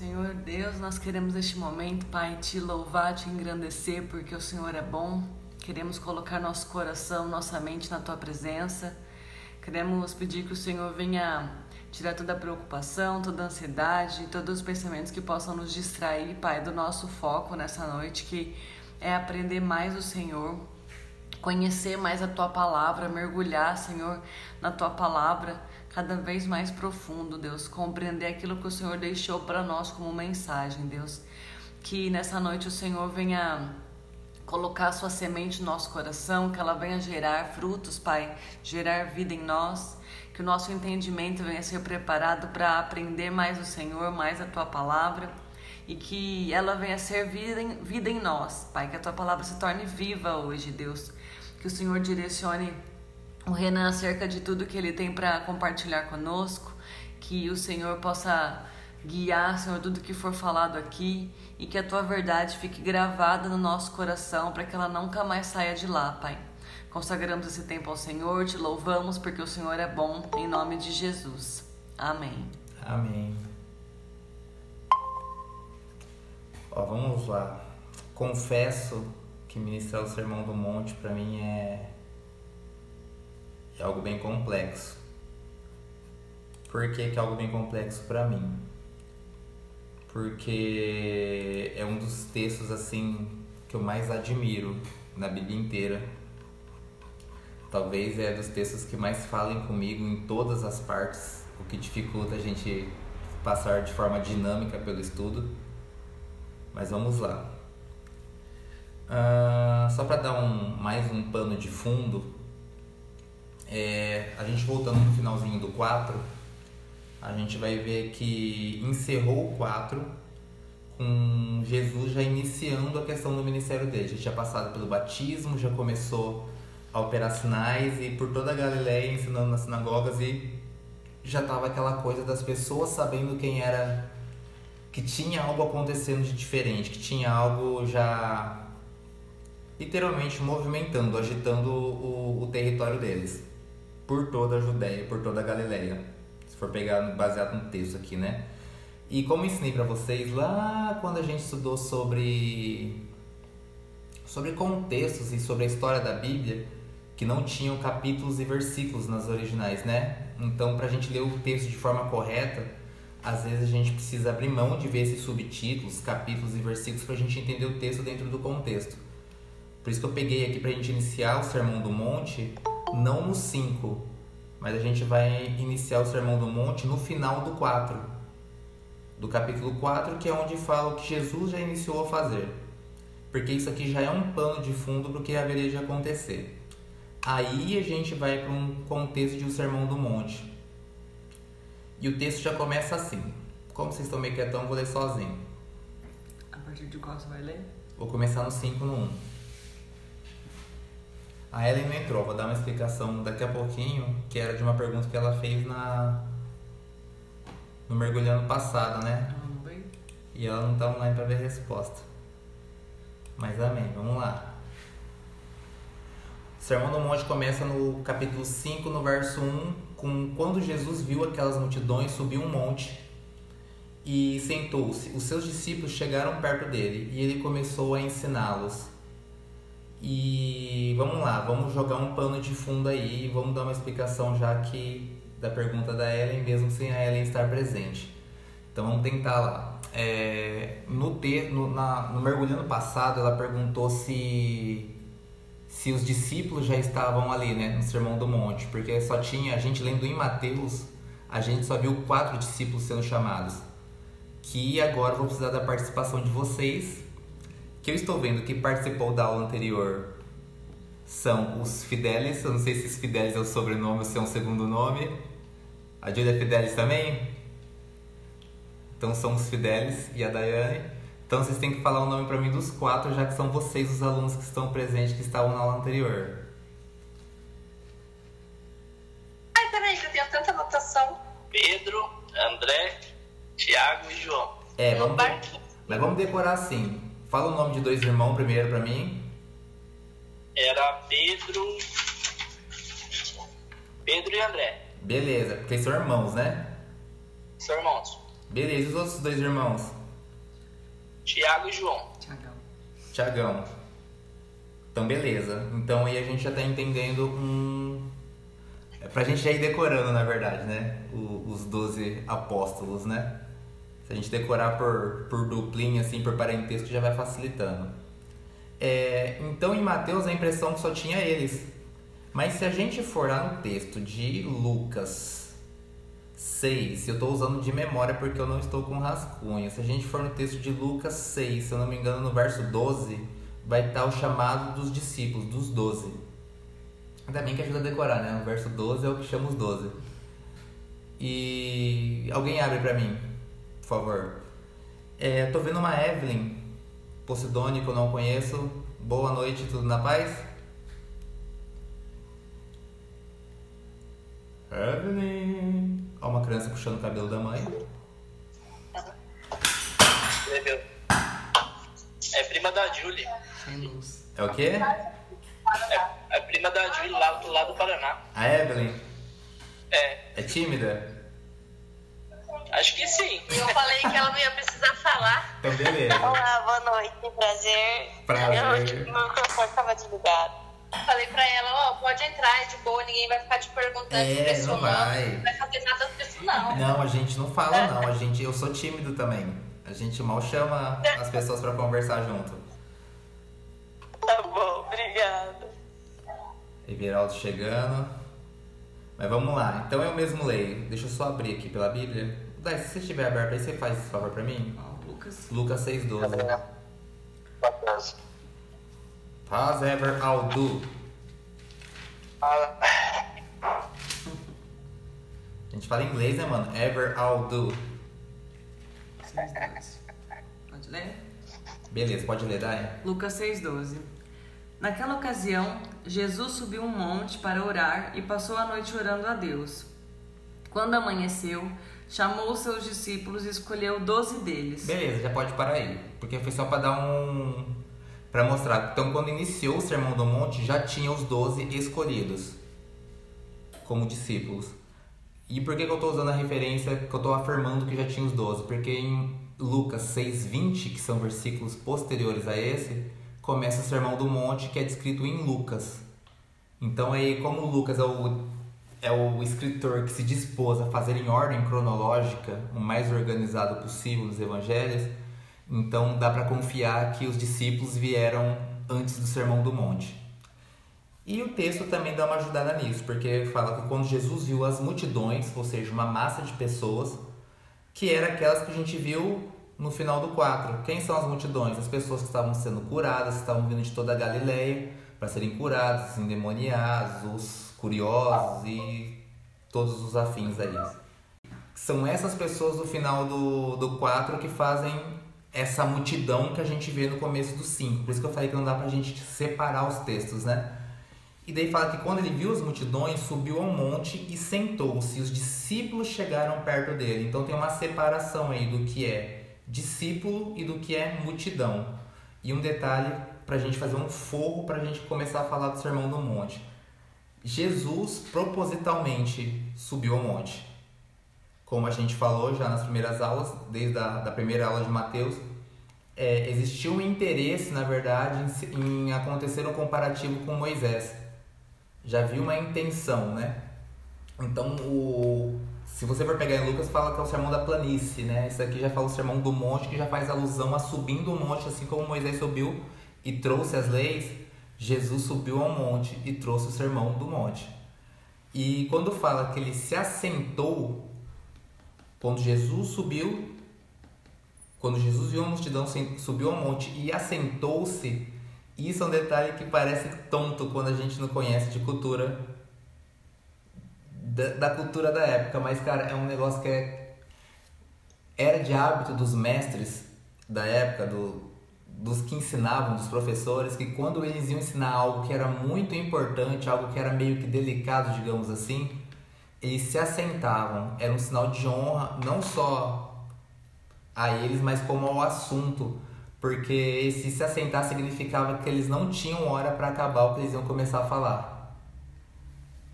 Senhor Deus, nós queremos neste momento, Pai, te louvar, te engrandecer, porque o Senhor é bom. Queremos colocar nosso coração, nossa mente na tua presença. Queremos pedir que o Senhor venha tirar toda a preocupação, toda a ansiedade, todos os pensamentos que possam nos distrair, Pai, do nosso foco nessa noite, que é aprender mais o Senhor, conhecer mais a tua palavra, mergulhar, Senhor, na tua palavra cada vez mais profundo, Deus, compreender aquilo que o Senhor deixou para nós como mensagem, Deus. Que nessa noite o Senhor venha colocar sua semente no nosso coração, que ela venha gerar frutos, Pai, gerar vida em nós, que o nosso entendimento venha ser preparado para aprender mais o Senhor, mais a tua palavra e que ela venha ser vida em, vida em nós, Pai, que a tua palavra se torne viva hoje, Deus. Que o Senhor direcione o Renan acerca de tudo que ele tem para compartilhar conosco, que o Senhor possa guiar, Senhor, tudo que for falado aqui e que a tua verdade fique gravada no nosso coração para que ela nunca mais saia de lá, Pai. Consagramos esse tempo ao Senhor, te louvamos porque o Senhor é bom, em nome de Jesus. Amém. Amém. Ó, vamos lá. Confesso que ministrar o Sermão do Monte para mim é é algo bem complexo. Por que, que é algo bem complexo para mim? Porque é um dos textos assim que eu mais admiro na Bíblia inteira. Talvez é dos textos que mais falem comigo em todas as partes, o que dificulta a gente passar de forma dinâmica pelo estudo. Mas vamos lá. Uh, só para dar um, mais um pano de fundo, é, a gente voltando no finalzinho do 4, a gente vai ver que encerrou o 4 com Jesus já iniciando a questão do ministério dele. Já tinha passado pelo batismo, já começou a operar sinais e por toda a Galileia ensinando nas sinagogas e já estava aquela coisa das pessoas sabendo quem era, que tinha algo acontecendo de diferente, que tinha algo já literalmente movimentando, agitando o, o território deles por toda a Judéia, por toda a Galileia. Se for pegar baseado no texto aqui, né? E como ensinei para vocês lá quando a gente estudou sobre sobre contextos e sobre a história da Bíblia, que não tinham capítulos e versículos nas originais, né? Então, para a gente ler o texto de forma correta, às vezes a gente precisa abrir mão de ver esses subtítulos, capítulos e versículos para a gente entender o texto dentro do contexto. Por isso que eu peguei aqui para a gente iniciar o Sermão do Monte não no 5, mas a gente vai iniciar o Sermão do Monte no final do 4, do capítulo 4, que é onde fala o que Jesus já iniciou a fazer. Porque isso aqui já é um pano de fundo para o que haveria de acontecer. Aí a gente vai para um contexto de um Sermão do Monte. E o texto já começa assim. Como vocês estão meio quietão, vou ler sozinho. A partir de qual você vai ler? Vou começar no 5 no 1. A Ellen não entrou, vou dar uma explicação daqui a pouquinho, que era de uma pergunta que ela fez na no mergulhando passado, né? E ela não tá online para ver a resposta. Mas amém, vamos lá. O Sermão do Monte começa no capítulo 5, no verso 1, com quando Jesus viu aquelas multidões, subiu um monte e sentou-se. Os seus discípulos chegaram perto dele e ele começou a ensiná-los. E vamos lá, vamos jogar um pano de fundo aí e vamos dar uma explicação já que da pergunta da Ellen, mesmo sem a Ellen estar presente. Então vamos tentar lá. É, no, te, no, na, no mergulhando passado, ela perguntou se se os discípulos já estavam ali, né, no Sermão do Monte, porque só tinha a gente lendo em Mateus, a gente só viu quatro discípulos sendo chamados. Que agora vou precisar da participação de vocês que eu estou vendo que participou da aula anterior são os Fidelis. Eu não sei se os Fidelis é o sobrenome ou se é um segundo nome. A Júlia é Fidelis também? Então são os Fidelis e a Daiane. Então vocês têm que falar o nome para mim dos quatro, já que são vocês os alunos que estão presentes que estavam na aula anterior. Ai, peraí, eu tenho tanta anotação. Pedro, André, Tiago e João. É, vamos, mas vamos decorar assim. Fala o nome de dois irmãos primeiro para mim. Era Pedro. Pedro e André. Beleza, porque são irmãos, né? São irmãos. Beleza, e os outros dois irmãos? Tiago e João. Tiagão. Tiagão. Então, beleza. Então aí a gente já tá entendendo um. É pra gente já ir decorando, na verdade, né? O- os 12 apóstolos, né? Se a gente decorar por, por duplinha, assim, por parentesco, já vai facilitando. É, então em Mateus a impressão que só tinha eles. Mas se a gente for lá no texto de Lucas 6, eu estou usando de memória porque eu não estou com rascunho. Se a gente for no texto de Lucas 6, se eu não me engano, no verso 12, vai estar o chamado dos discípulos, dos 12. Ainda bem que ajuda a decorar, né? O verso 12 é o que chama os 12. E alguém abre pra mim, favor. É, tô vendo uma Evelyn Posidone que eu não conheço. Boa noite, tudo na paz? Evelyn. Ó, uma criança puxando o cabelo da mãe. É prima da Julie. Sem luz. É o quê? É, é prima da Julie lá, do- lá do Paraná. A Evelyn É, é tímida? Acho que sim. E eu falei que ela não ia precisar falar. Então, beleza. Olá, boa noite, prazer. Prazer. Eu, meu microfone estava desligado. Falei pra ela, ó, pode entrar, é de boa, ninguém vai ficar te perguntando É, pessoa não vai. não vai fazer nada disso, não. Não, a gente não fala não, a gente, eu sou tímido também. A gente mal chama as pessoas pra conversar junto. Tá bom, obrigada. Everaldo chegando. Mas vamos lá, então eu mesmo leio. Deixa eu só abrir aqui pela Bíblia. Dai, se você estiver aberto aí, você faz esse favor pra mim? Ó, Lucas. Lucas 6,12. As ever I'll do. A gente fala inglês, né, mano? Ever I'll do. Seis, doze. Pode ler? Beleza, pode ler, Dai? Lucas 6,12 Naquela ocasião, Jesus subiu um monte para orar e passou a noite orando a Deus. Quando amanheceu, chamou seus discípulos e escolheu doze deles. Beleza, já pode parar aí. Porque foi só pra dar um. Pra mostrar. Então, quando iniciou o Sermão do Monte, já tinha os 12 escolhidos como discípulos. E por que, que eu tô usando a referência que eu tô afirmando que já tinha os 12? Porque em Lucas 6,20, que são versículos posteriores a esse, começa o Sermão do Monte, que é descrito em Lucas. Então, aí, como Lucas é o, é o escritor que se dispôs a fazer em ordem cronológica, o mais organizado possível dos evangelhos, então dá para confiar que os discípulos vieram antes do Sermão do Monte. E o texto também dá uma ajudada nisso, porque fala que quando Jesus viu as multidões, ou seja, uma massa de pessoas, que era aquelas que a gente viu no final do 4. Quem são as multidões? As pessoas que estavam sendo curadas, que estavam vindo de toda a Galileia para serem curadas, os endemoniados, os curiosos e todos os afins a isso. São essas pessoas do final do, do 4 que fazem essa multidão que a gente vê no começo do 5. Por isso que eu falei que não dá pra gente separar os textos, né? E daí fala que quando ele viu as multidões, subiu ao monte e sentou-se. Os discípulos chegaram perto dele. Então tem uma separação aí do que é discípulo e do que é multidão. E um detalhe para a gente fazer um forro para a gente começar a falar do Sermão do Monte. Jesus propositalmente subiu ao monte. Como a gente falou já nas primeiras aulas, desde a da primeira aula de Mateus, é, existiu um interesse, na verdade, em, em acontecer um comparativo com Moisés. Já havia uma intenção, né? Então, o, se você for pegar em Lucas, fala que é o sermão da planície, né? Isso aqui já fala o sermão do monte, que já faz alusão a subindo o monte, assim como Moisés subiu e trouxe as leis, Jesus subiu ao monte e trouxe o sermão do monte. E quando fala que ele se assentou, quando Jesus subiu, quando Jesus viu a multidão, subiu ao monte e assentou-se, isso é um detalhe que parece tonto quando a gente não conhece de cultura da, da cultura da época, mas cara, é um negócio que é era de hábito dos mestres da época, do, dos que ensinavam, dos professores, que quando eles iam ensinar algo que era muito importante, algo que era meio que delicado, digamos assim, eles se assentavam. Era um sinal de honra, não só a eles, mas como ao assunto, porque esse se assentar significava que eles não tinham hora para acabar o que eles iam começar a falar.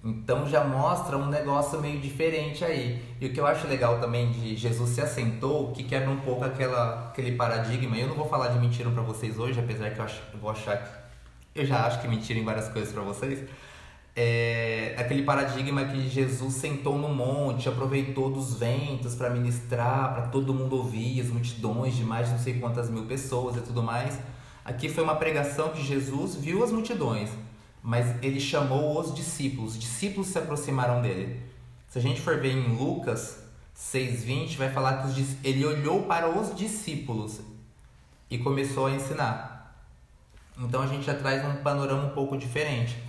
Então já mostra um negócio meio diferente aí. E o que eu acho legal também de Jesus se assentou, que quebra um pouco aquela, aquele paradigma. Eu não vou falar de mentira para vocês hoje, apesar que eu, acho, eu vou achar que. Eu já acho que mentira em várias coisas para vocês. É, aquele paradigma que Jesus sentou no monte, aproveitou dos ventos para ministrar, para todo mundo ouvir, as multidões de mais de não sei quantas mil pessoas e tudo mais. Aqui foi uma pregação que Jesus viu as multidões mas ele chamou os discípulos. Os discípulos se aproximaram dele. Se a gente for ver em Lucas 6:20, vai falar que os, ele olhou para os discípulos e começou a ensinar. Então a gente já traz um panorama um pouco diferente.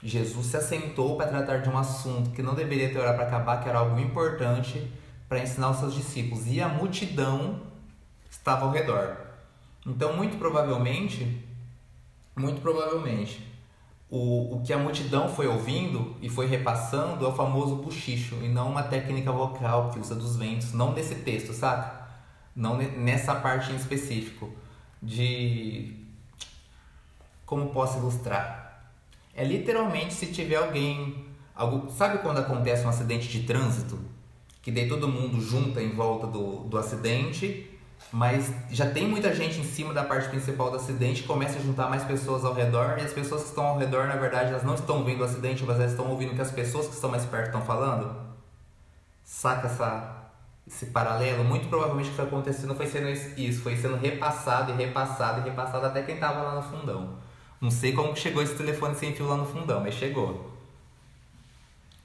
Jesus se assentou para tratar de um assunto que não deveria ter hora para acabar, que era algo importante para ensinar os seus discípulos. E a multidão estava ao redor. Então, muito provavelmente, muito provavelmente, o, o que a multidão foi ouvindo e foi repassando é o famoso buchicho e não uma técnica vocal que usa dos ventos, não nesse texto, saca? Não nessa parte em específico de como posso ilustrar? É literalmente se tiver alguém, algo, sabe quando acontece um acidente de trânsito, que daí todo mundo junta em volta do, do acidente mas já tem muita gente em cima da parte principal do acidente, começa a juntar mais pessoas ao redor, e as pessoas que estão ao redor, na verdade, elas não estão vendo o acidente, mas elas estão ouvindo o que as pessoas que estão mais perto estão falando. Saca essa, esse paralelo? Muito provavelmente o que foi acontecendo foi sendo isso, foi sendo repassado e repassado e repassado até quem estava lá no fundão. Não sei como chegou esse telefone sem fio lá no fundão, mas chegou.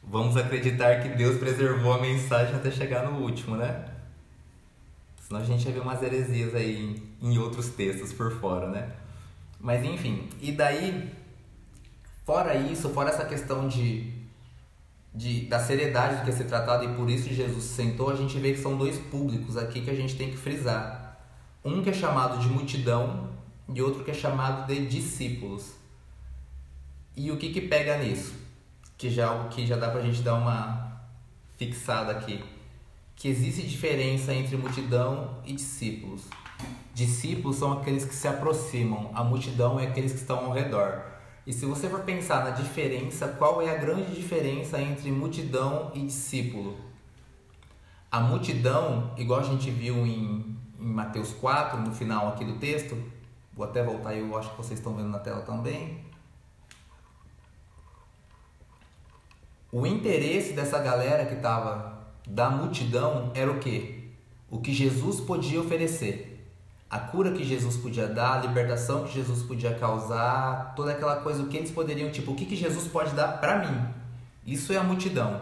Vamos acreditar que Deus preservou a mensagem até chegar no último, né? Senão a gente ia ver umas heresias aí em, em outros textos por fora, né? Mas enfim, e daí, fora isso, fora essa questão de, de, da seriedade do que é ser tratado e por isso Jesus sentou, a gente vê que são dois públicos aqui que a gente tem que frisar. Um que é chamado de multidão e outro que é chamado de discípulos. E o que que pega nisso? Que já é que já dá pra gente dar uma fixada aqui que existe diferença entre multidão e discípulos. Discípulos são aqueles que se aproximam, a multidão é aqueles que estão ao redor. E se você for pensar na diferença, qual é a grande diferença entre multidão e discípulo? A multidão, igual a gente viu em, em Mateus 4, no final aqui do texto, vou até voltar aí, eu acho que vocês estão vendo na tela também. O interesse dessa galera que estava da multidão era o que? O que Jesus podia oferecer. A cura que Jesus podia dar, a libertação que Jesus podia causar, toda aquela coisa, que eles poderiam, tipo, o que, que Jesus pode dar para mim? Isso é a multidão.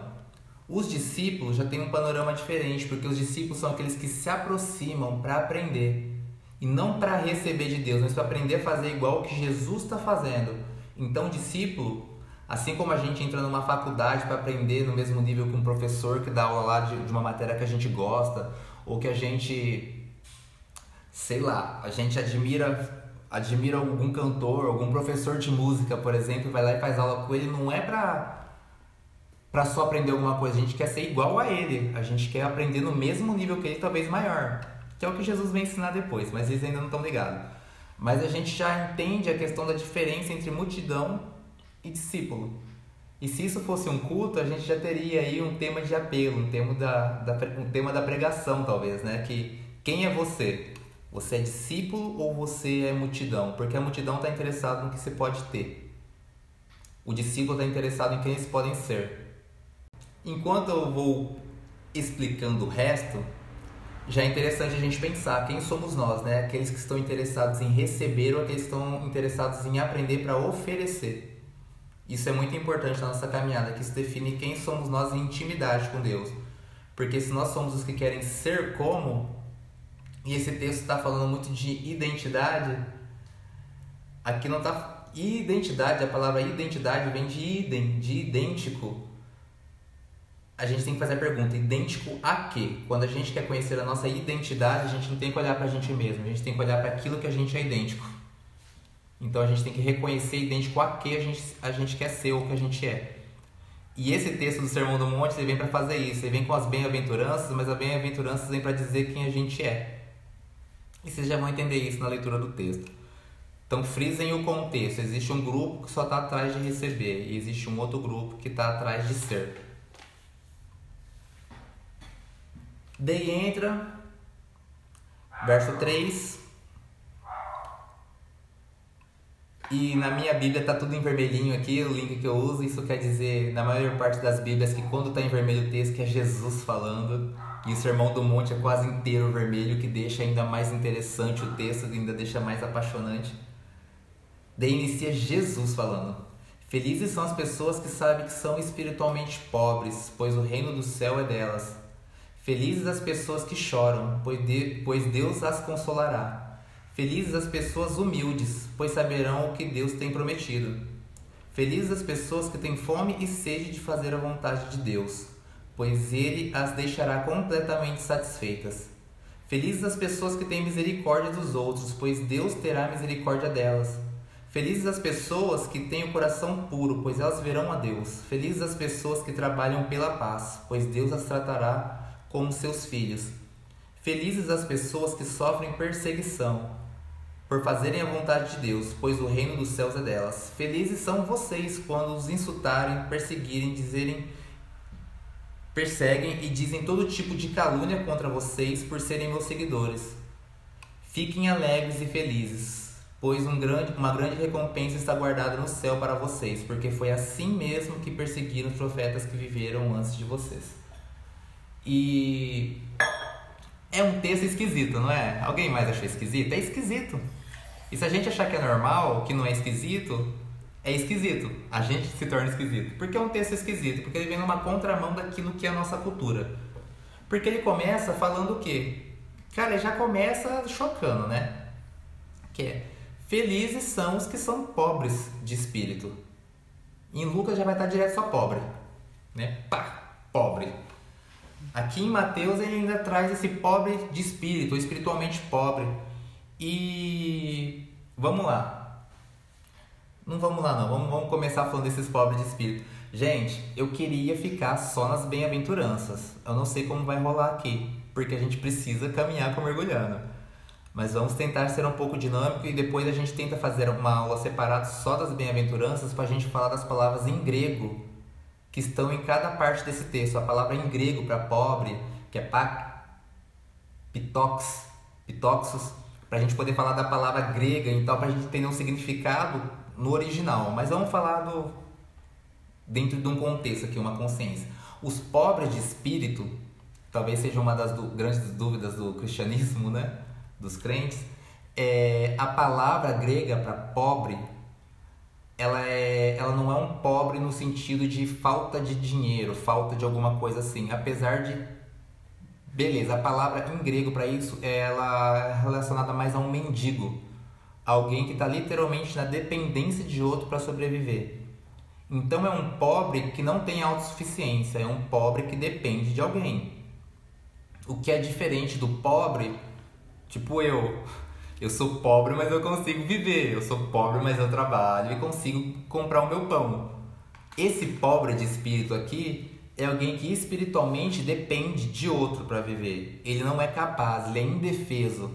Os discípulos já têm um panorama diferente, porque os discípulos são aqueles que se aproximam para aprender e não para receber de Deus, mas para aprender a fazer igual o que Jesus está fazendo. Então, o discípulo Assim como a gente entra numa faculdade para aprender no mesmo nível que um professor que dá aula lá de, de uma matéria que a gente gosta, ou que a gente, sei lá, a gente admira admira algum cantor, algum professor de música, por exemplo, vai lá e faz aula com ele, não é pra, pra só aprender alguma coisa, a gente quer ser igual a ele, a gente quer aprender no mesmo nível que ele, talvez maior, que é o que Jesus vai ensinar depois, mas eles ainda não estão ligados. Mas a gente já entende a questão da diferença entre multidão e discípulo. E se isso fosse um culto, a gente já teria aí um tema de apelo, um tema da, da, um tema da pregação, talvez, né? Que quem é você? Você é discípulo ou você é multidão? Porque a multidão está interessada no que você pode ter. O discípulo está interessado em quem eles podem ser. Enquanto eu vou explicando o resto, já é interessante a gente pensar quem somos nós, né? Aqueles que estão interessados em receber ou aqueles que estão interessados em aprender para oferecer. Isso é muito importante na nossa caminhada, que isso define quem somos nós em intimidade com Deus. Porque se nós somos os que querem ser como, e esse texto está falando muito de identidade, aqui não está. Identidade, a palavra identidade vem de idem, de idêntico. A gente tem que fazer a pergunta: idêntico a quê? Quando a gente quer conhecer a nossa identidade, a gente não tem que olhar para a gente mesmo, a gente tem que olhar para aquilo que a gente é idêntico. Então a gente tem que reconhecer idêntico a que a gente, a gente quer ser ou o que a gente é. E esse texto do Sermão do Monte ele vem para fazer isso. Ele vem com as bem-aventuranças, mas as bem-aventuranças vem para dizer quem a gente é. E vocês já vão entender isso na leitura do texto. Então frisem o contexto. Existe um grupo que só está atrás de receber e existe um outro grupo que está atrás de ser. Daí entra, verso 3. E na minha Bíblia tá tudo em vermelhinho aqui, o link que eu uso. Isso quer dizer, na maior parte das Bíblias, que quando tá em vermelho o texto, é Jesus falando. E o Sermão do Monte é quase inteiro vermelho, que deixa ainda mais interessante o texto, ainda deixa mais apaixonante. Daí inicia Jesus falando: Felizes são as pessoas que sabem que são espiritualmente pobres, pois o reino do céu é delas. Felizes as pessoas que choram, pois Deus as consolará. Felizes as pessoas humildes, pois saberão o que Deus tem prometido. Felizes as pessoas que têm fome e sede de fazer a vontade de Deus, pois Ele as deixará completamente satisfeitas. Felizes as pessoas que têm misericórdia dos outros, pois Deus terá misericórdia delas. Felizes as pessoas que têm o coração puro, pois elas verão a Deus. Felizes as pessoas que trabalham pela paz, pois Deus as tratará como seus filhos. Felizes as pessoas que sofrem perseguição por fazerem a vontade de Deus, pois o reino dos céus é delas. Felizes são vocês quando os insultarem, perseguirem, dizerem perseguem e dizem todo tipo de calúnia contra vocês por serem meus seguidores. Fiquem alegres e felizes, pois um grande, uma grande recompensa está guardada no céu para vocês, porque foi assim mesmo que perseguiram os profetas que viveram antes de vocês. E é um texto esquisito, não é? Alguém mais achou esquisito? É esquisito. E se a gente achar que é normal, que não é esquisito, é esquisito. A gente se torna esquisito. Porque é um texto esquisito? Porque ele vem numa contramão daquilo que é a nossa cultura. Porque ele começa falando o quê? Cara, ele já começa chocando, né? Que é Felizes são os que são pobres de espírito. Em Lucas já vai estar direto só pobre. Né? Pá, pobre. Aqui em Mateus ele ainda traz esse pobre de espírito, espiritualmente pobre. E vamos lá. Não vamos lá não, vamos, vamos começar falando desses pobres de espírito. Gente, eu queria ficar só nas bem-aventuranças. Eu não sei como vai rolar aqui, porque a gente precisa caminhar com mergulhando. Mas vamos tentar ser um pouco dinâmico e depois a gente tenta fazer uma aula separada só das bem-aventuranças para a gente falar das palavras em grego que estão em cada parte desse texto. A palavra em grego para pobre, que é pak, pitox, pitoxos, para a gente poder falar da palavra grega, então para a gente entender um significado no original. Mas vamos falar do dentro de um contexto aqui, uma consciência. Os pobres de espírito, talvez seja uma das grandes dúvidas do cristianismo, né, dos crentes. É, a palavra grega para pobre ela, é, ela não é um pobre no sentido de falta de dinheiro, falta de alguma coisa assim. Apesar de. Beleza, a palavra em grego para isso ela é relacionada mais a um mendigo. Alguém que está literalmente na dependência de outro para sobreviver. Então é um pobre que não tem autossuficiência, é um pobre que depende de alguém. O que é diferente do pobre, tipo eu, eu sou pobre, mas eu consigo viver. Eu sou pobre, mas eu trabalho e consigo comprar o meu pão. Esse pobre de espírito aqui é alguém que espiritualmente depende de outro para viver. Ele não é capaz, ele é indefeso.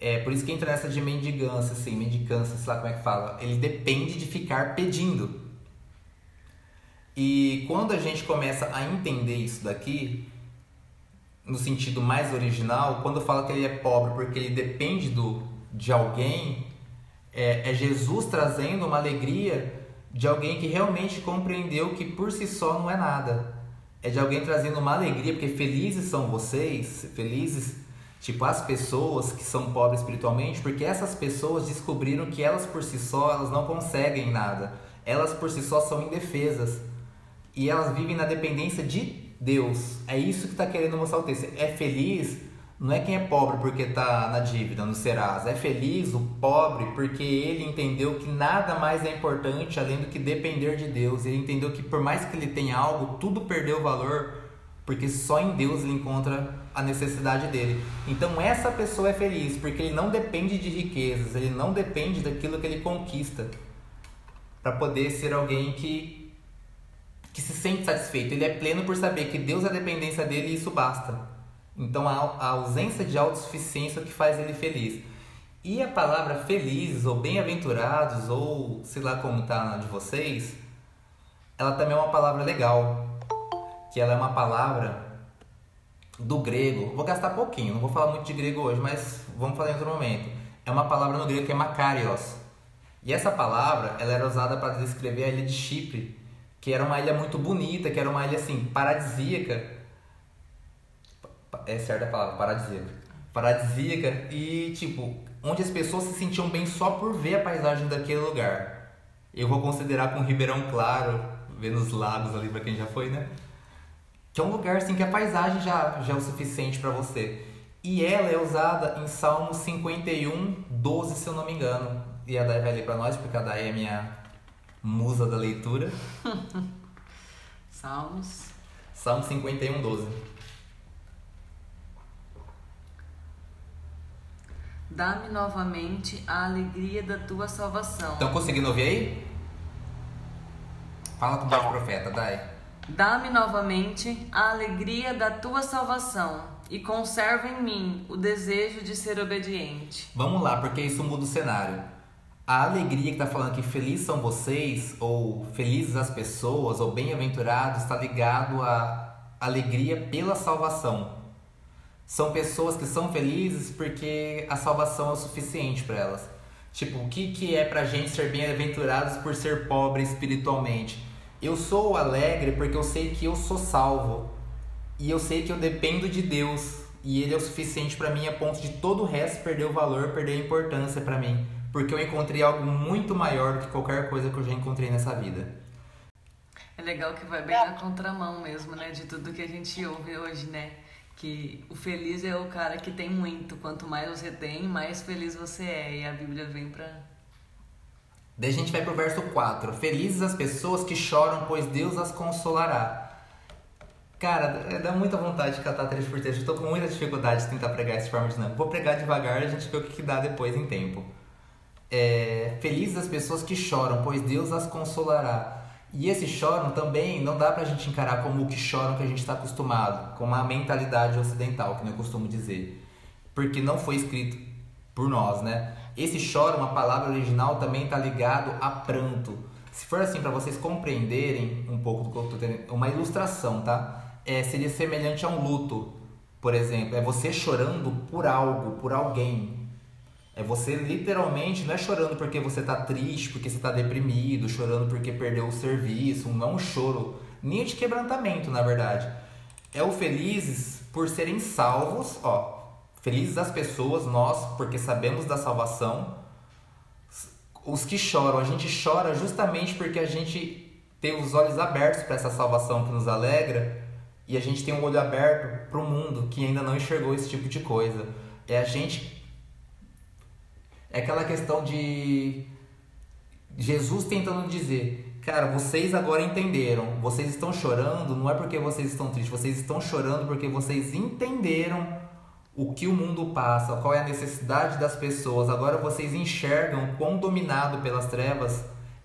É por isso que entra nessa de mendigância, assim, mendicância, sei lá como é que fala. Ele depende de ficar pedindo. E quando a gente começa a entender isso daqui, no sentido mais original, quando fala que ele é pobre porque ele depende do, de alguém, é, é Jesus trazendo uma alegria de alguém que realmente compreendeu que por si só não é nada. É de alguém trazendo uma alegria, porque felizes são vocês, felizes, tipo as pessoas que são pobres espiritualmente, porque essas pessoas descobriram que elas por si só elas não conseguem nada. Elas por si só são indefesas. E elas vivem na dependência de Deus. É isso que está querendo mostrar o texto. É feliz não é quem é pobre porque está na dívida, no Serasa. É feliz o pobre porque ele entendeu que nada mais é importante além do que depender de Deus. Ele entendeu que por mais que ele tenha algo, tudo perdeu valor porque só em Deus ele encontra a necessidade dele. Então essa pessoa é feliz porque ele não depende de riquezas, ele não depende daquilo que ele conquista para poder ser alguém que que se sente satisfeito. Ele é pleno por saber que Deus é a dependência dele e isso basta. Então a, ausência de autossuficiência é o que faz ele feliz. E a palavra felizes ou bem-aventurados ou sei lá como tá de vocês, ela também é uma palavra legal, que ela é uma palavra do grego. Vou gastar pouquinho, não vou falar muito de grego hoje, mas vamos falar em outro momento. É uma palavra no grego que é makarios. E essa palavra, ela era usada para descrever a ilha de Chipre, que era uma ilha muito bonita, que era uma ilha assim paradisíaca. É certa a palavra, paradisíaca. Paradisíaca e tipo, onde as pessoas se sentiam bem só por ver a paisagem daquele lugar. Eu vou considerar com Ribeirão Claro, vendo os lagos ali para quem já foi, né? Que é um lugar assim que a paisagem já, já é o suficiente para você. E ela é usada em Salmo 51, 12, se eu não me engano. E a Dai vai ler para nós, porque a Dai é minha musa da leitura. Salmos. Salmo 51, 12. Dá-me novamente a alegria da tua salvação. Estão conseguindo ouvir aí? Fala com o Tá. profeta, Dai. Dá-me novamente a alegria da tua salvação e conserva em mim o desejo de ser obediente. Vamos lá, porque isso muda o cenário. A alegria que está falando aqui, felizes são vocês, ou felizes as pessoas, ou bem-aventurados, está ligado à alegria pela salvação. São pessoas que são felizes porque a salvação é o suficiente para elas. Tipo, o que, que é pra gente ser bem-aventurados por ser pobre espiritualmente? Eu sou alegre porque eu sei que eu sou salvo. E eu sei que eu dependo de Deus. E Ele é o suficiente para mim a ponto de todo o resto perder o valor, perder a importância para mim. Porque eu encontrei algo muito maior do que qualquer coisa que eu já encontrei nessa vida. É legal que vai bem na contramão mesmo, né? De tudo que a gente ouve hoje, né? Que o feliz é o cara que tem muito. Quanto mais você tem, mais feliz você é. E a Bíblia vem pra. Daí a gente vai pro verso 4. Felizes as pessoas que choram, pois Deus as consolará. Cara, é- dá muita vontade de catar trecho por trecho. Eu tô com muita dificuldade de tentar pregar essa forma dinâmica. Vou pregar devagar e a gente vê o que, que dá depois em tempo. É, felizes as pessoas que choram, pois Deus as consolará. E esse choram também não dá pra gente encarar como o que choram que a gente está acostumado, com uma mentalidade ocidental, que eu costumo dizer. Porque não foi escrito por nós, né? Esse choro, uma palavra original, também está ligado a pranto. Se for assim, para vocês compreenderem um pouco do que eu tô tendo, uma ilustração, tá? É, seria semelhante a um luto, por exemplo. É você chorando por algo, por alguém. É você literalmente, não é chorando porque você tá triste, porque você tá deprimido, chorando porque perdeu o serviço, não é um choro, nem de quebrantamento, na verdade. É o felizes por serem salvos, ó. Felizes as pessoas, nós, porque sabemos da salvação. Os que choram, a gente chora justamente porque a gente tem os olhos abertos para essa salvação que nos alegra e a gente tem um olho aberto para o mundo que ainda não enxergou esse tipo de coisa. É a gente é aquela questão de Jesus tentando dizer, cara, vocês agora entenderam, vocês estão chorando, não é porque vocês estão tristes, vocês estão chorando porque vocês entenderam o que o mundo passa, qual é a necessidade das pessoas. Agora vocês enxergam quão dominado pelas trevas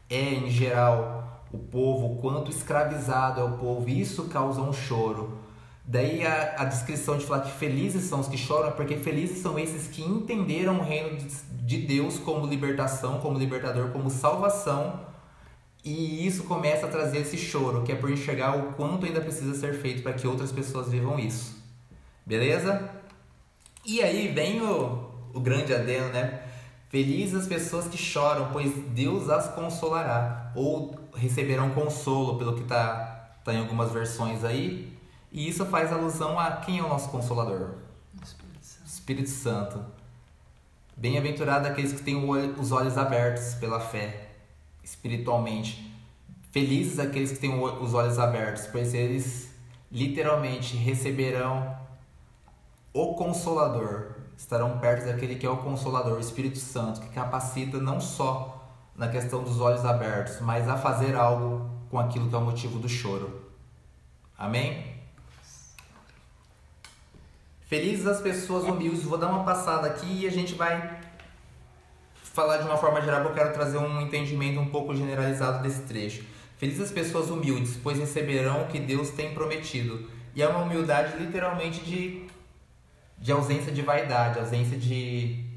é em geral o povo, quanto escravizado é o povo. Isso causa um choro. Daí a, a descrição de falar que felizes são os que choram, porque felizes são esses que entenderam o reino de, de Deus como libertação, como libertador, como salvação. E isso começa a trazer esse choro, que é por enxergar o quanto ainda precisa ser feito para que outras pessoas vivam isso. Beleza? E aí vem o, o grande adeno, né? Felizes as pessoas que choram, pois Deus as consolará. Ou receberão consolo, pelo que tá, tá em algumas versões aí. E isso faz alusão a quem é o nosso consolador? Espírito Santo. Espírito Santo. Bem-aventurado aqueles que têm os olhos abertos pela fé, espiritualmente. Felizes aqueles que têm os olhos abertos, pois eles literalmente receberão o Consolador. Estarão perto daquele que é o Consolador, o Espírito Santo, que capacita não só na questão dos olhos abertos, mas a fazer algo com aquilo que é o motivo do choro. Amém? Felizes as pessoas humildes. Vou dar uma passada aqui e a gente vai falar de uma forma geral, eu quero trazer um entendimento um pouco generalizado desse trecho. Felizes as pessoas humildes, pois receberão o que Deus tem prometido. E é uma humildade literalmente de, de ausência de vaidade, ausência de,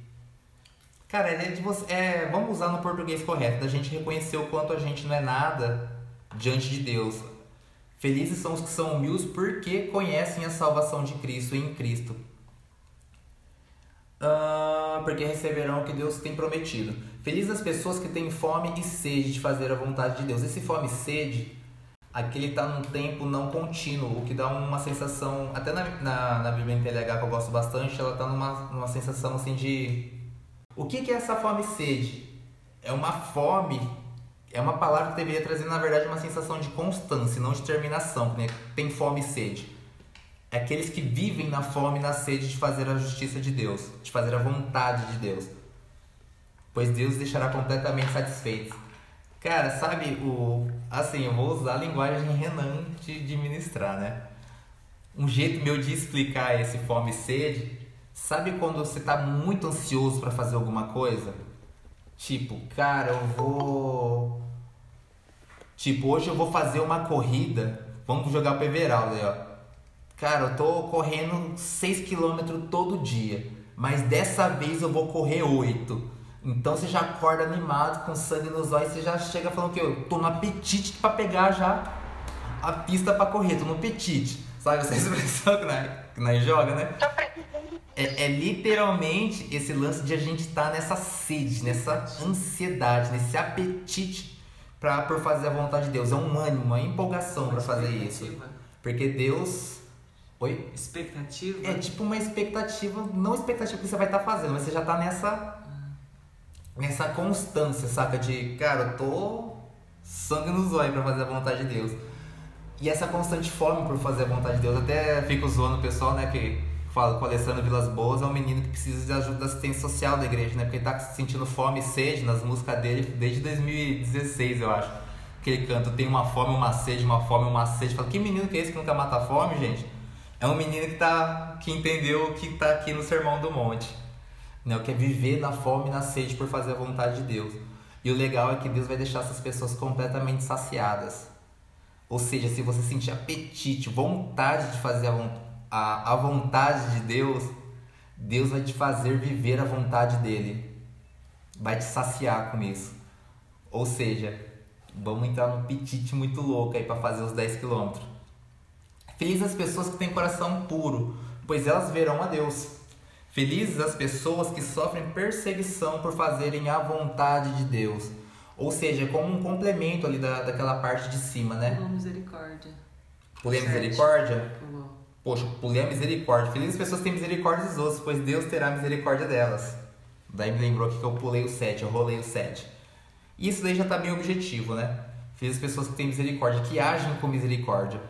Cara, é de você. É, vamos usar no português correto, da gente reconhecer o quanto a gente não é nada diante de Deus. Felizes são os que são humildes porque conhecem a salvação de Cristo em Cristo. Uh, porque receberão o que Deus tem prometido. Felizes as pessoas que têm fome e sede de fazer a vontade de Deus. Esse fome e sede, aqui ele está num tempo não contínuo, o que dá uma sensação, até na, na, na Bíblia em TLH que eu gosto bastante, ela está numa, numa sensação assim de. O que, que é essa fome e sede? É uma fome, é uma palavra que deveria trazer, na verdade, uma sensação de constância, não de terminação, né? tem fome e sede é aqueles que vivem na fome e na sede de fazer a justiça de Deus, de fazer a vontade de Deus. Pois Deus deixará completamente satisfeitos. Cara, sabe o. Assim, eu vou usar a linguagem Renan de, de ministrar, né? Um jeito meu de explicar esse fome e sede. Sabe quando você está muito ansioso para fazer alguma coisa? Tipo, cara, eu vou. Tipo, hoje eu vou fazer uma corrida. Vamos jogar o Peveraldo aí, ó. Cara, eu tô correndo 6 km todo dia, mas dessa vez eu vou correr 8. Então você já acorda animado, com sangue nos olhos, você já chega falando que eu tô no apetite para pegar já a pista para correr, tô no apetite. Sabe essa expressão que nós, que nós joga, né? É, é, literalmente esse lance de a gente estar tá nessa sede, nessa ansiedade, nesse apetite pra, por fazer a vontade de Deus. É um ânimo, uma empolgação para fazer isso. Porque Deus Oi? Expectativa? É tipo uma expectativa, não expectativa que você vai estar tá fazendo, mas você já tá nessa. Nessa constância, saca? De, cara, eu tô sangue nos olhos pra fazer a vontade de Deus. E essa constante fome por fazer a vontade de Deus, até fico zoando o pessoal, né, que fala com o Alessandro Vilas Boas, é um menino que precisa de ajuda da assistência social da igreja, né? Porque ele tá sentindo fome e sede nas músicas dele desde 2016, eu acho. Que ele canta, tem uma fome, uma sede, uma fome, uma sede. Fala, que menino que é esse que nunca mata a fome, gente? É um menino que, tá, que entendeu o que está aqui no Sermão do Monte. Né? O que é viver na fome e na sede por fazer a vontade de Deus. E o legal é que Deus vai deixar essas pessoas completamente saciadas. Ou seja, se você sentir apetite, vontade de fazer a, a, a vontade de Deus, Deus vai te fazer viver a vontade dele. Vai te saciar com isso. Ou seja, vamos entrar num apetite muito louco aí para fazer os 10 quilômetros. Felizes as pessoas que têm coração puro, pois elas verão a Deus. Felizes as pessoas que sofrem perseguição por fazerem a vontade de Deus. Ou seja, como um complemento ali da, daquela parte de cima, né? Pulou misericórdia. Pulei a misericórdia? Pulou. Poxa, pulei a misericórdia. Felizes as pessoas têm misericórdia dos outros, pois Deus terá misericórdia delas. Daí me lembrou aqui que eu pulei o 7, eu rolei o 7. Isso daí já está bem objetivo, né? Felizes as pessoas que têm misericórdia, que agem com misericórdia.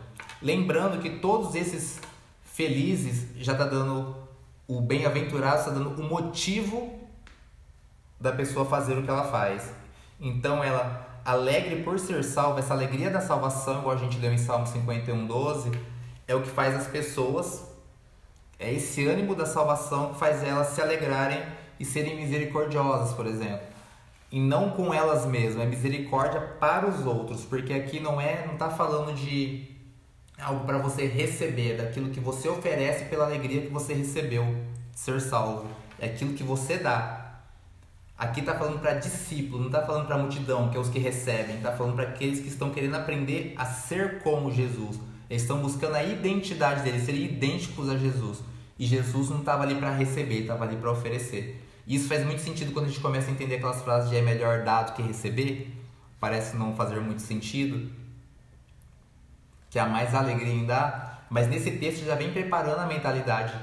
Lembrando que todos esses felizes já está dando o bem-aventurado, está dando o motivo da pessoa fazer o que ela faz. Então ela alegre por ser salva, essa alegria da salvação, igual a gente leu em Salmo 51, 12, é o que faz as pessoas, é esse ânimo da salvação que faz elas se alegrarem e serem misericordiosas, por exemplo. E não com elas mesmas, é misericórdia para os outros, porque aqui não é, não está falando de algo para você receber, daquilo que você oferece pela alegria que você recebeu, ser salvo. É aquilo que você dá. Aqui está falando para discípulo, não está falando para multidão, que é os que recebem, está falando para aqueles que estão querendo aprender a ser como Jesus. Eles estão buscando a identidade deles, serem idênticos a Jesus. E Jesus não estava ali para receber, estava ali para oferecer. E isso faz muito sentido quando a gente começa a entender aquelas frases de é melhor dar do que receber. Parece não fazer muito sentido que é a mais alegria em dar, mas nesse texto já vem preparando a mentalidade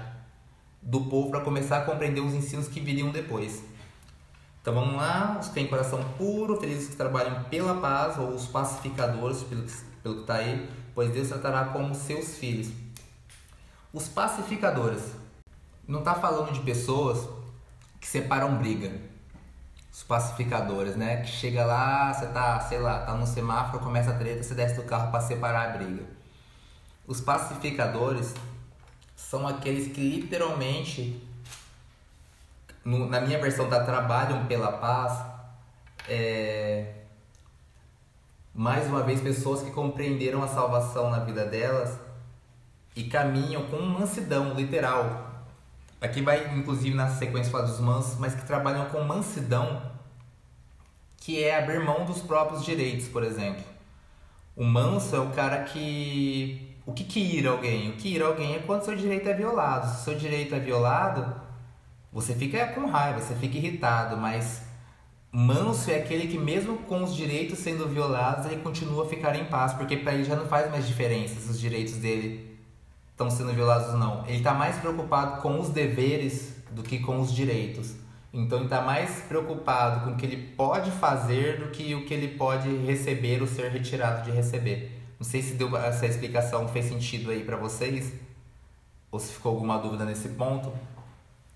do povo para começar a compreender os ensinos que viriam depois. Então vamos lá, os que têm coração puro, felizes que trabalham pela paz, ou os pacificadores, pelo que está aí, pois Deus tratará como seus filhos. Os pacificadores, não está falando de pessoas que separam briga. Os pacificadores, né? Que chega lá, você tá, sei lá, tá no semáforo, começa a treta, você desce do carro para separar a briga. Os pacificadores são aqueles que literalmente, no, na minha versão, trabalham pela paz. É, mais uma vez, pessoas que compreenderam a salvação na vida delas e caminham com mansidão, literal. aqui vai inclusive na sequência falar dos mansos, mas que trabalham com mansidão, que é abrir mão dos próprios direitos, por exemplo. O manso é o cara que. O que, que alguém? O que ira alguém é quando seu direito é violado. Se seu direito é violado, você fica com raiva, você fica irritado, mas manso é aquele que, mesmo com os direitos sendo violados, ele continua a ficar em paz, porque para ele já não faz mais diferença se os direitos dele estão sendo violados ou não. Ele está mais preocupado com os deveres do que com os direitos. Então ele está mais preocupado com o que ele pode fazer do que o que ele pode receber ou ser retirado de receber. Não sei se deu essa explicação fez sentido aí para vocês ou se ficou alguma dúvida nesse ponto,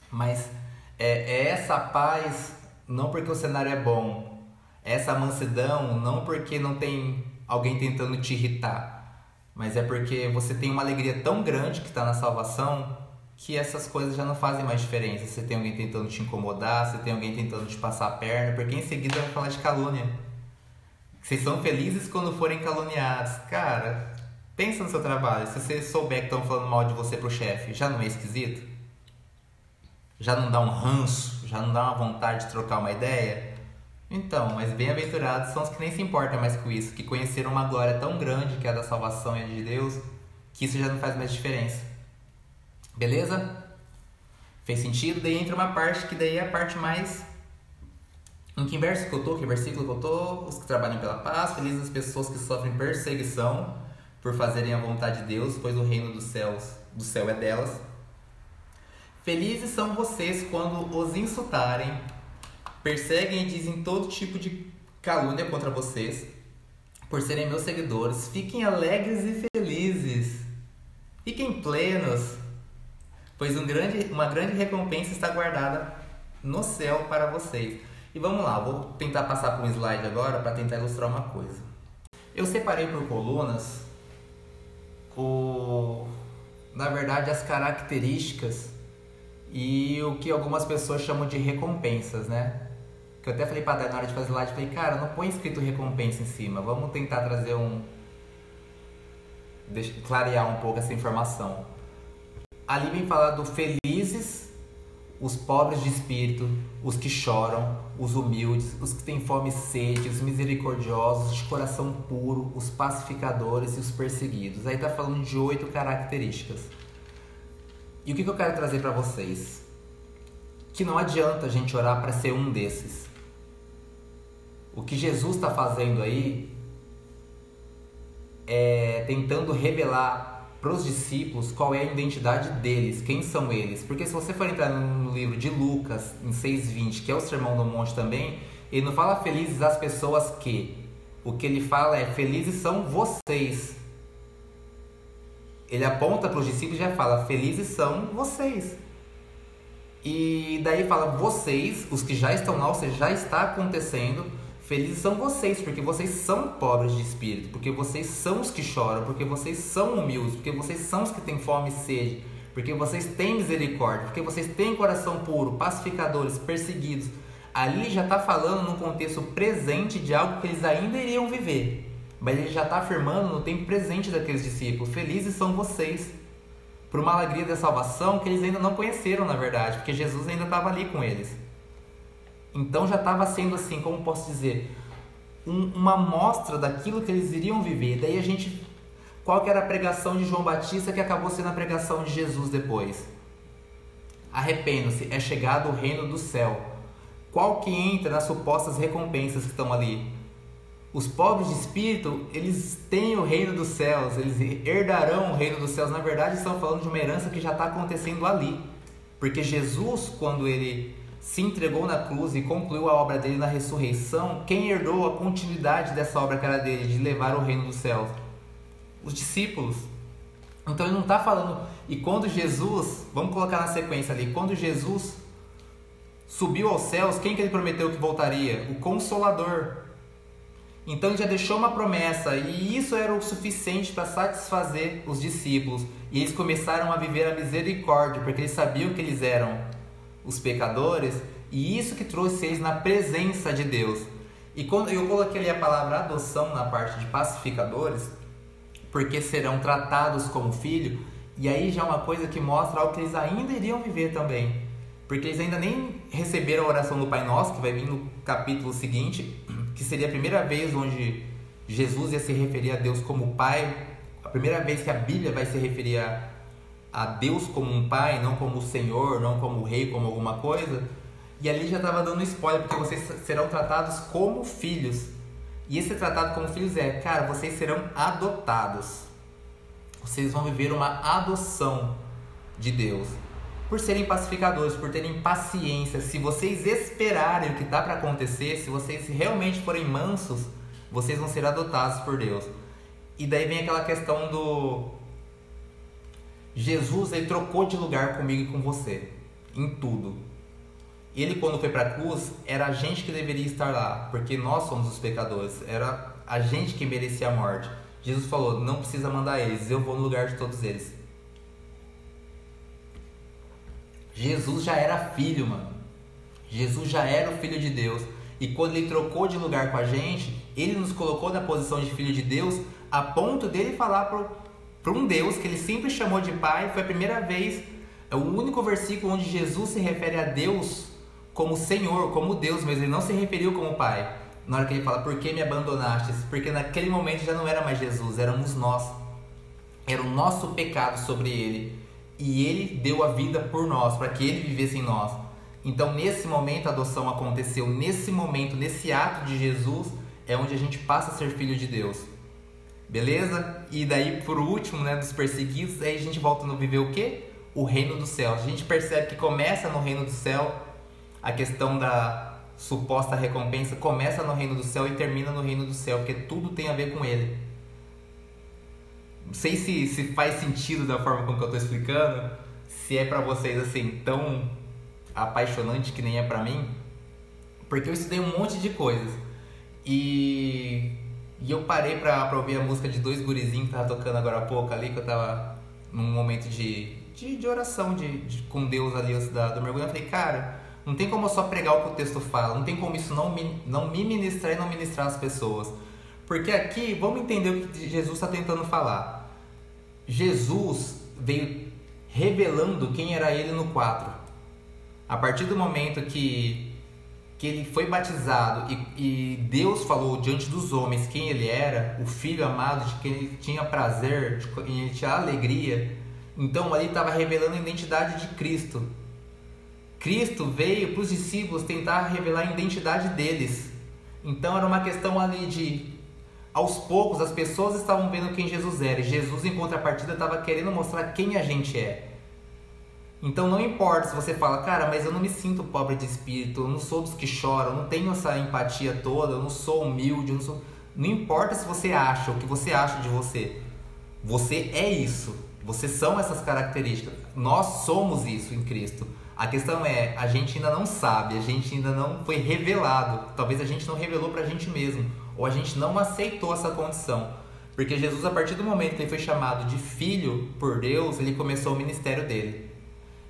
mas é, é essa paz não porque o cenário é bom, essa mansidão não porque não tem alguém tentando te irritar, mas é porque você tem uma alegria tão grande que está na salvação que essas coisas já não fazem mais diferença. Você tem alguém tentando te incomodar, você tem alguém tentando te passar a perna, porque em seguida vai falar de calúnia. Vocês são felizes quando forem caluniados. Cara, pensa no seu trabalho. Se você souber que estão falando mal de você pro chefe, já não é esquisito? Já não dá um ranço? Já não dá uma vontade de trocar uma ideia? Então, mas bem-aventurados são os que nem se importam mais com isso, que conheceram uma glória tão grande que é a da salvação e de Deus, que isso já não faz mais diferença. Beleza? Fez sentido? Daí entra uma parte que daí é a parte mais. Em que verso que eu tô? Que versículo que eu tô? Os que trabalham pela paz, felizes as pessoas que sofrem perseguição por fazerem a vontade de Deus, pois o reino dos céus, do céu é delas. Felizes são vocês quando os insultarem, perseguem e dizem todo tipo de calúnia contra vocês, por serem meus seguidores. Fiquem alegres e felizes. Fiquem plenos, pois um grande, uma grande recompensa está guardada no céu para vocês. E vamos lá, vou tentar passar por um slide agora para tentar ilustrar uma coisa. Eu separei por colunas o, na verdade, as características e o que algumas pessoas chamam de recompensas, né? Que eu até falei para na hora de fazer slide, falei, cara, não põe escrito recompensa em cima, vamos tentar trazer um. Deixa, clarear um pouco essa informação ali vem falar do felizes, os pobres de espírito, os que choram, os humildes, os que têm fome e sede, os misericordiosos, de coração puro, os pacificadores e os perseguidos. Aí está falando de oito características. E o que, eu quero trazer para vocês? Que não adianta a gente orar para ser um desses. O que Jesus está fazendo aí é tentando revelar para os discípulos qual é a identidade deles, quem são eles. Porque se você for entrar no livro de Lucas, em 6,20, que é o Sermão do Monte também, ele não fala felizes as pessoas que. O que ele fala é felizes são vocês. Ele aponta para os discípulos e já fala: felizes são vocês. E daí fala: vocês, os que já estão lá, ou seja, já está acontecendo Felizes são vocês, porque vocês são pobres de espírito, porque vocês são os que choram, porque vocês são humildes, porque vocês são os que têm fome e sede, porque vocês têm misericórdia, porque vocês têm coração puro, pacificadores, perseguidos. Ali já está falando no contexto presente de algo que eles ainda iriam viver. Mas ele já está afirmando no tempo presente daqueles discípulos: Felizes são vocês, por uma alegria da salvação que eles ainda não conheceram, na verdade, porque Jesus ainda estava ali com eles. Então já estava sendo assim, como posso dizer, um, uma amostra daquilo que eles iriam viver. Daí a gente. Qual que era a pregação de João Batista que acabou sendo a pregação de Jesus depois? Arrependam-se, é chegado o reino do céu. Qual que entra nas supostas recompensas que estão ali? Os pobres de espírito, eles têm o reino dos céus, eles herdarão o reino dos céus. Na verdade, estão falando de uma herança que já está acontecendo ali. Porque Jesus, quando ele se entregou na cruz e concluiu a obra dele na ressurreição, quem herdou a continuidade dessa obra que era dele, de levar o reino dos céus? Os discípulos. Então ele não está falando. E quando Jesus, vamos colocar na sequência ali, quando Jesus subiu aos céus, quem que ele prometeu que voltaria? O Consolador. Então ele já deixou uma promessa e isso era o suficiente para satisfazer os discípulos. E eles começaram a viver a misericórdia, porque eles sabiam que eles eram os pecadores, e isso que trouxe eles na presença de Deus. E quando eu coloquei ali a palavra adoção na parte de pacificadores, porque serão tratados como filho, E aí já é uma coisa que mostra algo que eles ainda iriam viver também. Porque eles ainda nem receberam a oração do Pai Nosso, que vai vir no capítulo seguinte, que seria a primeira vez onde Jesus ia se referir a Deus como Pai, a primeira vez que a Bíblia vai se referir a, a Deus como um Pai, não como Senhor, não como Rei, como alguma coisa. E ali já estava dando spoiler, porque vocês serão tratados como filhos. E esse tratado como filhos é, cara, vocês serão adotados. Vocês vão viver uma adoção de Deus. Por serem pacificadores, por terem paciência, se vocês esperarem o que está para acontecer, se vocês realmente forem mansos, vocês vão ser adotados por Deus. E daí vem aquela questão do Jesus ele trocou de lugar comigo e com você em tudo. Ele quando foi para a cruz era a gente que deveria estar lá, porque nós somos os pecadores, era a gente que merecia a morte. Jesus falou: "Não precisa mandar eles, eu vou no lugar de todos eles". Jesus já era filho, mano. Jesus já era o filho de Deus. E quando ele trocou de lugar com a gente, ele nos colocou na posição de filho de Deus, a ponto dele falar para um Deus que ele sempre chamou de Pai. Foi a primeira vez, é o único versículo onde Jesus se refere a Deus como Senhor, como Deus, mas ele não se referiu como Pai. Na hora que ele fala, por que me abandonaste? Porque naquele momento já não era mais Jesus, éramos nós. Era o nosso pecado sobre ele. E ele deu a vida por nós, para que ele vivesse em nós. Então, nesse momento, a adoção aconteceu. Nesse momento, nesse ato de Jesus, é onde a gente passa a ser filho de Deus. Beleza? E daí, por último, né, dos perseguidos, aí a gente volta a viver o quê? O reino do céu. A gente percebe que começa no reino do céu a questão da suposta recompensa, começa no reino do céu e termina no reino do céu, porque tudo tem a ver com ele. Não sei se, se faz sentido da forma como eu estou explicando, se é para vocês assim tão apaixonante que nem é para mim, porque eu estudei um monte de coisas. E, e eu parei pra, pra ouvir a música de dois gurizinhos que tava tocando agora há pouco ali, que eu tava num momento de, de, de oração de, de, com Deus ali da, do mergulho. Eu falei, cara, não tem como eu só pregar o que o texto fala, não tem como isso não me, não me ministrar e não ministrar as pessoas. Porque aqui, vamos entender o que Jesus está tentando falar. Jesus veio revelando quem era ele no 4. A partir do momento que, que ele foi batizado e, e Deus falou diante dos homens quem ele era, o filho amado, de quem ele tinha prazer, de quem ele tinha alegria, então ali estava revelando a identidade de Cristo. Cristo veio para os discípulos tentar revelar a identidade deles. Então era uma questão ali de aos poucos as pessoas estavam vendo quem Jesus era e Jesus em contrapartida estava querendo mostrar quem a gente é. Então não importa se você fala, cara, mas eu não me sinto pobre de espírito, eu não sou dos que choram, eu não tenho essa empatia toda, eu não sou humilde, eu não sou. Não importa se você acha o que você acha de você. Você é isso. Vocês são essas características. Nós somos isso em Cristo. A questão é, a gente ainda não sabe, a gente ainda não foi revelado. Talvez a gente não revelou pra gente mesmo, ou a gente não aceitou essa condição. Porque Jesus, a partir do momento que ele foi chamado de filho por Deus, ele começou o ministério dele.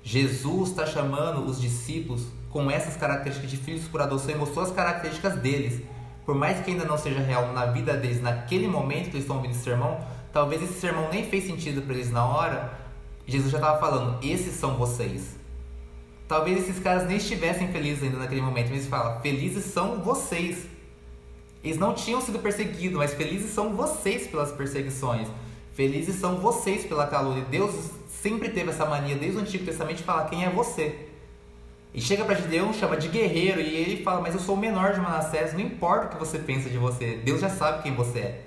Jesus está chamando os discípulos com essas características de filhos por adoção e mostrou as características deles. Por mais que ainda não seja real na vida deles, naquele momento que eles estão ouvindo esse sermão, talvez esse sermão nem fez sentido para eles na hora. Jesus já estava falando: esses são vocês. Talvez esses caras nem estivessem felizes ainda naquele momento, mas ele fala: felizes são vocês. Eles não tinham sido perseguidos, mas felizes são vocês pelas perseguições. Felizes são vocês pela calúnia. Deus sempre teve essa mania desde o Antigo Testamento de falar quem é você. E chega para Gideão, chama de guerreiro, e ele fala, mas eu sou o menor de Manassés, não importa o que você pensa de você, Deus já sabe quem você é.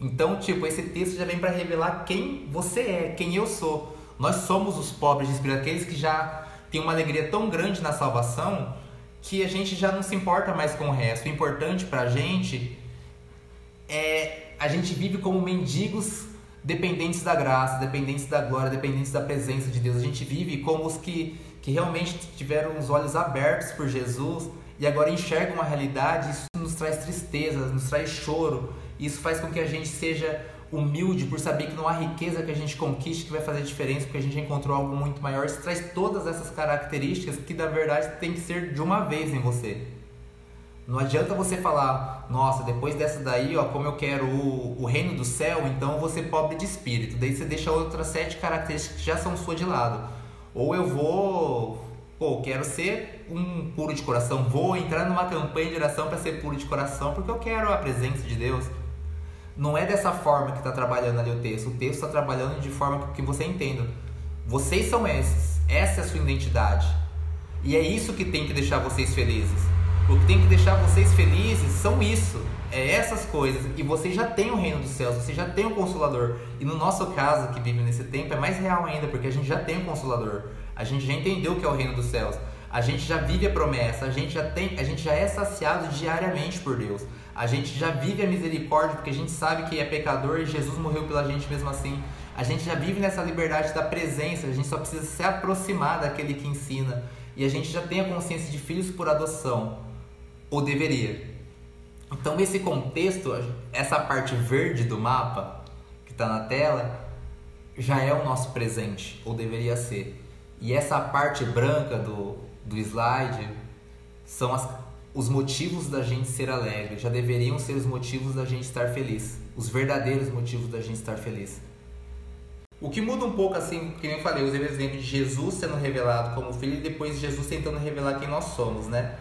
Então, tipo, esse texto já vem para revelar quem você é, quem eu sou. Nós somos os pobres de espírito, aqueles que já têm uma alegria tão grande na salvação que a gente já não se importa mais com o resto. O importante pra gente é a gente vive como mendigos dependentes da graça, dependentes da glória, dependentes da presença de Deus. A gente vive como os que, que realmente tiveram os olhos abertos por Jesus e agora enxergam uma realidade. Isso nos traz tristeza, nos traz choro. Isso faz com que a gente seja humilde por saber que não há riqueza que a gente conquiste que vai fazer diferença, porque a gente encontrou algo muito maior. Isso traz todas essas características que, na verdade, tem que ser de uma vez em você. Não adianta você falar, nossa, depois dessa daí, ó, como eu quero o, o reino do céu, então ser pobre de espírito. Daí você deixa outras sete características que já são suas de lado. Ou eu vou, pô, quero ser um puro de coração, vou entrar numa campanha de oração para ser puro de coração, porque eu quero a presença de Deus. Não é dessa forma que está trabalhando ali o texto. O texto está trabalhando de forma que você entenda. Vocês são esses. Essa é a sua identidade. E é isso que tem que deixar vocês felizes. O que tem que deixar vocês felizes são isso. É essas coisas. E vocês já têm o reino dos céus, vocês já têm o consolador. E no nosso caso, que vive nesse tempo, é mais real ainda, porque a gente já tem o consolador. A gente já entendeu o que é o reino dos céus. A gente já vive a promessa, a gente já tem, a gente já é saciado diariamente por Deus. A gente já vive a misericórdia porque a gente sabe que é pecador e Jesus morreu pela gente mesmo assim. A gente já vive nessa liberdade da presença, a gente só precisa se aproximar daquele que ensina. E a gente já tem a consciência de filhos por adoção, ou deveria. Então, esse contexto, essa parte verde do mapa que está na tela, já é o nosso presente, ou deveria ser. E essa parte branca do, do slide são as, os motivos da gente ser alegre, já deveriam ser os motivos da gente estar feliz, os verdadeiros motivos da gente estar feliz. O que muda um pouco, assim, que eu falei, eu usei o exemplo de Jesus sendo revelado como filho e depois Jesus tentando revelar quem nós somos, né?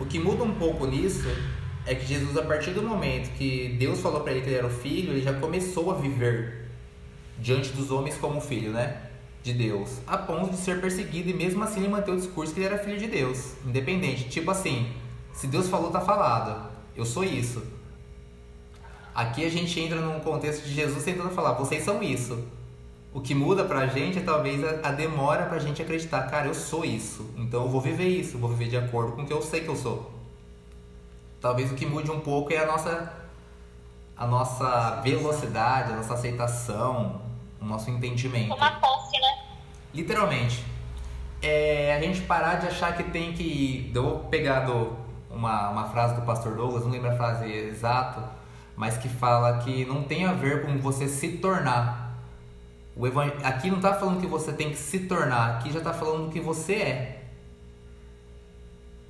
O que muda um pouco nisso é que Jesus, a partir do momento que Deus falou para ele que ele era o filho, ele já começou a viver diante dos homens como filho, né? De Deus, a ponto de ser perseguido e mesmo assim ele manteve o discurso que ele era filho de Deus, independente. Tipo assim, se Deus falou, tá falado. Eu sou isso. Aqui a gente entra num contexto de Jesus tentando falar, vocês são isso. O que muda pra gente é talvez a, a demora pra gente acreditar, cara, eu sou isso, então eu vou viver isso, vou viver de acordo com o que eu sei que eu sou. Talvez o que mude um pouco é a nossa a nossa velocidade, a nossa aceitação, o nosso entendimento. Uma posse, né? Literalmente. É a gente parar de achar que tem que. Eu vou pegar do, uma, uma frase do pastor Douglas, não lembro a frase exata, mas que fala que não tem a ver com você se tornar o evang... Aqui não está falando que você tem que se tornar, aqui já está falando que você é.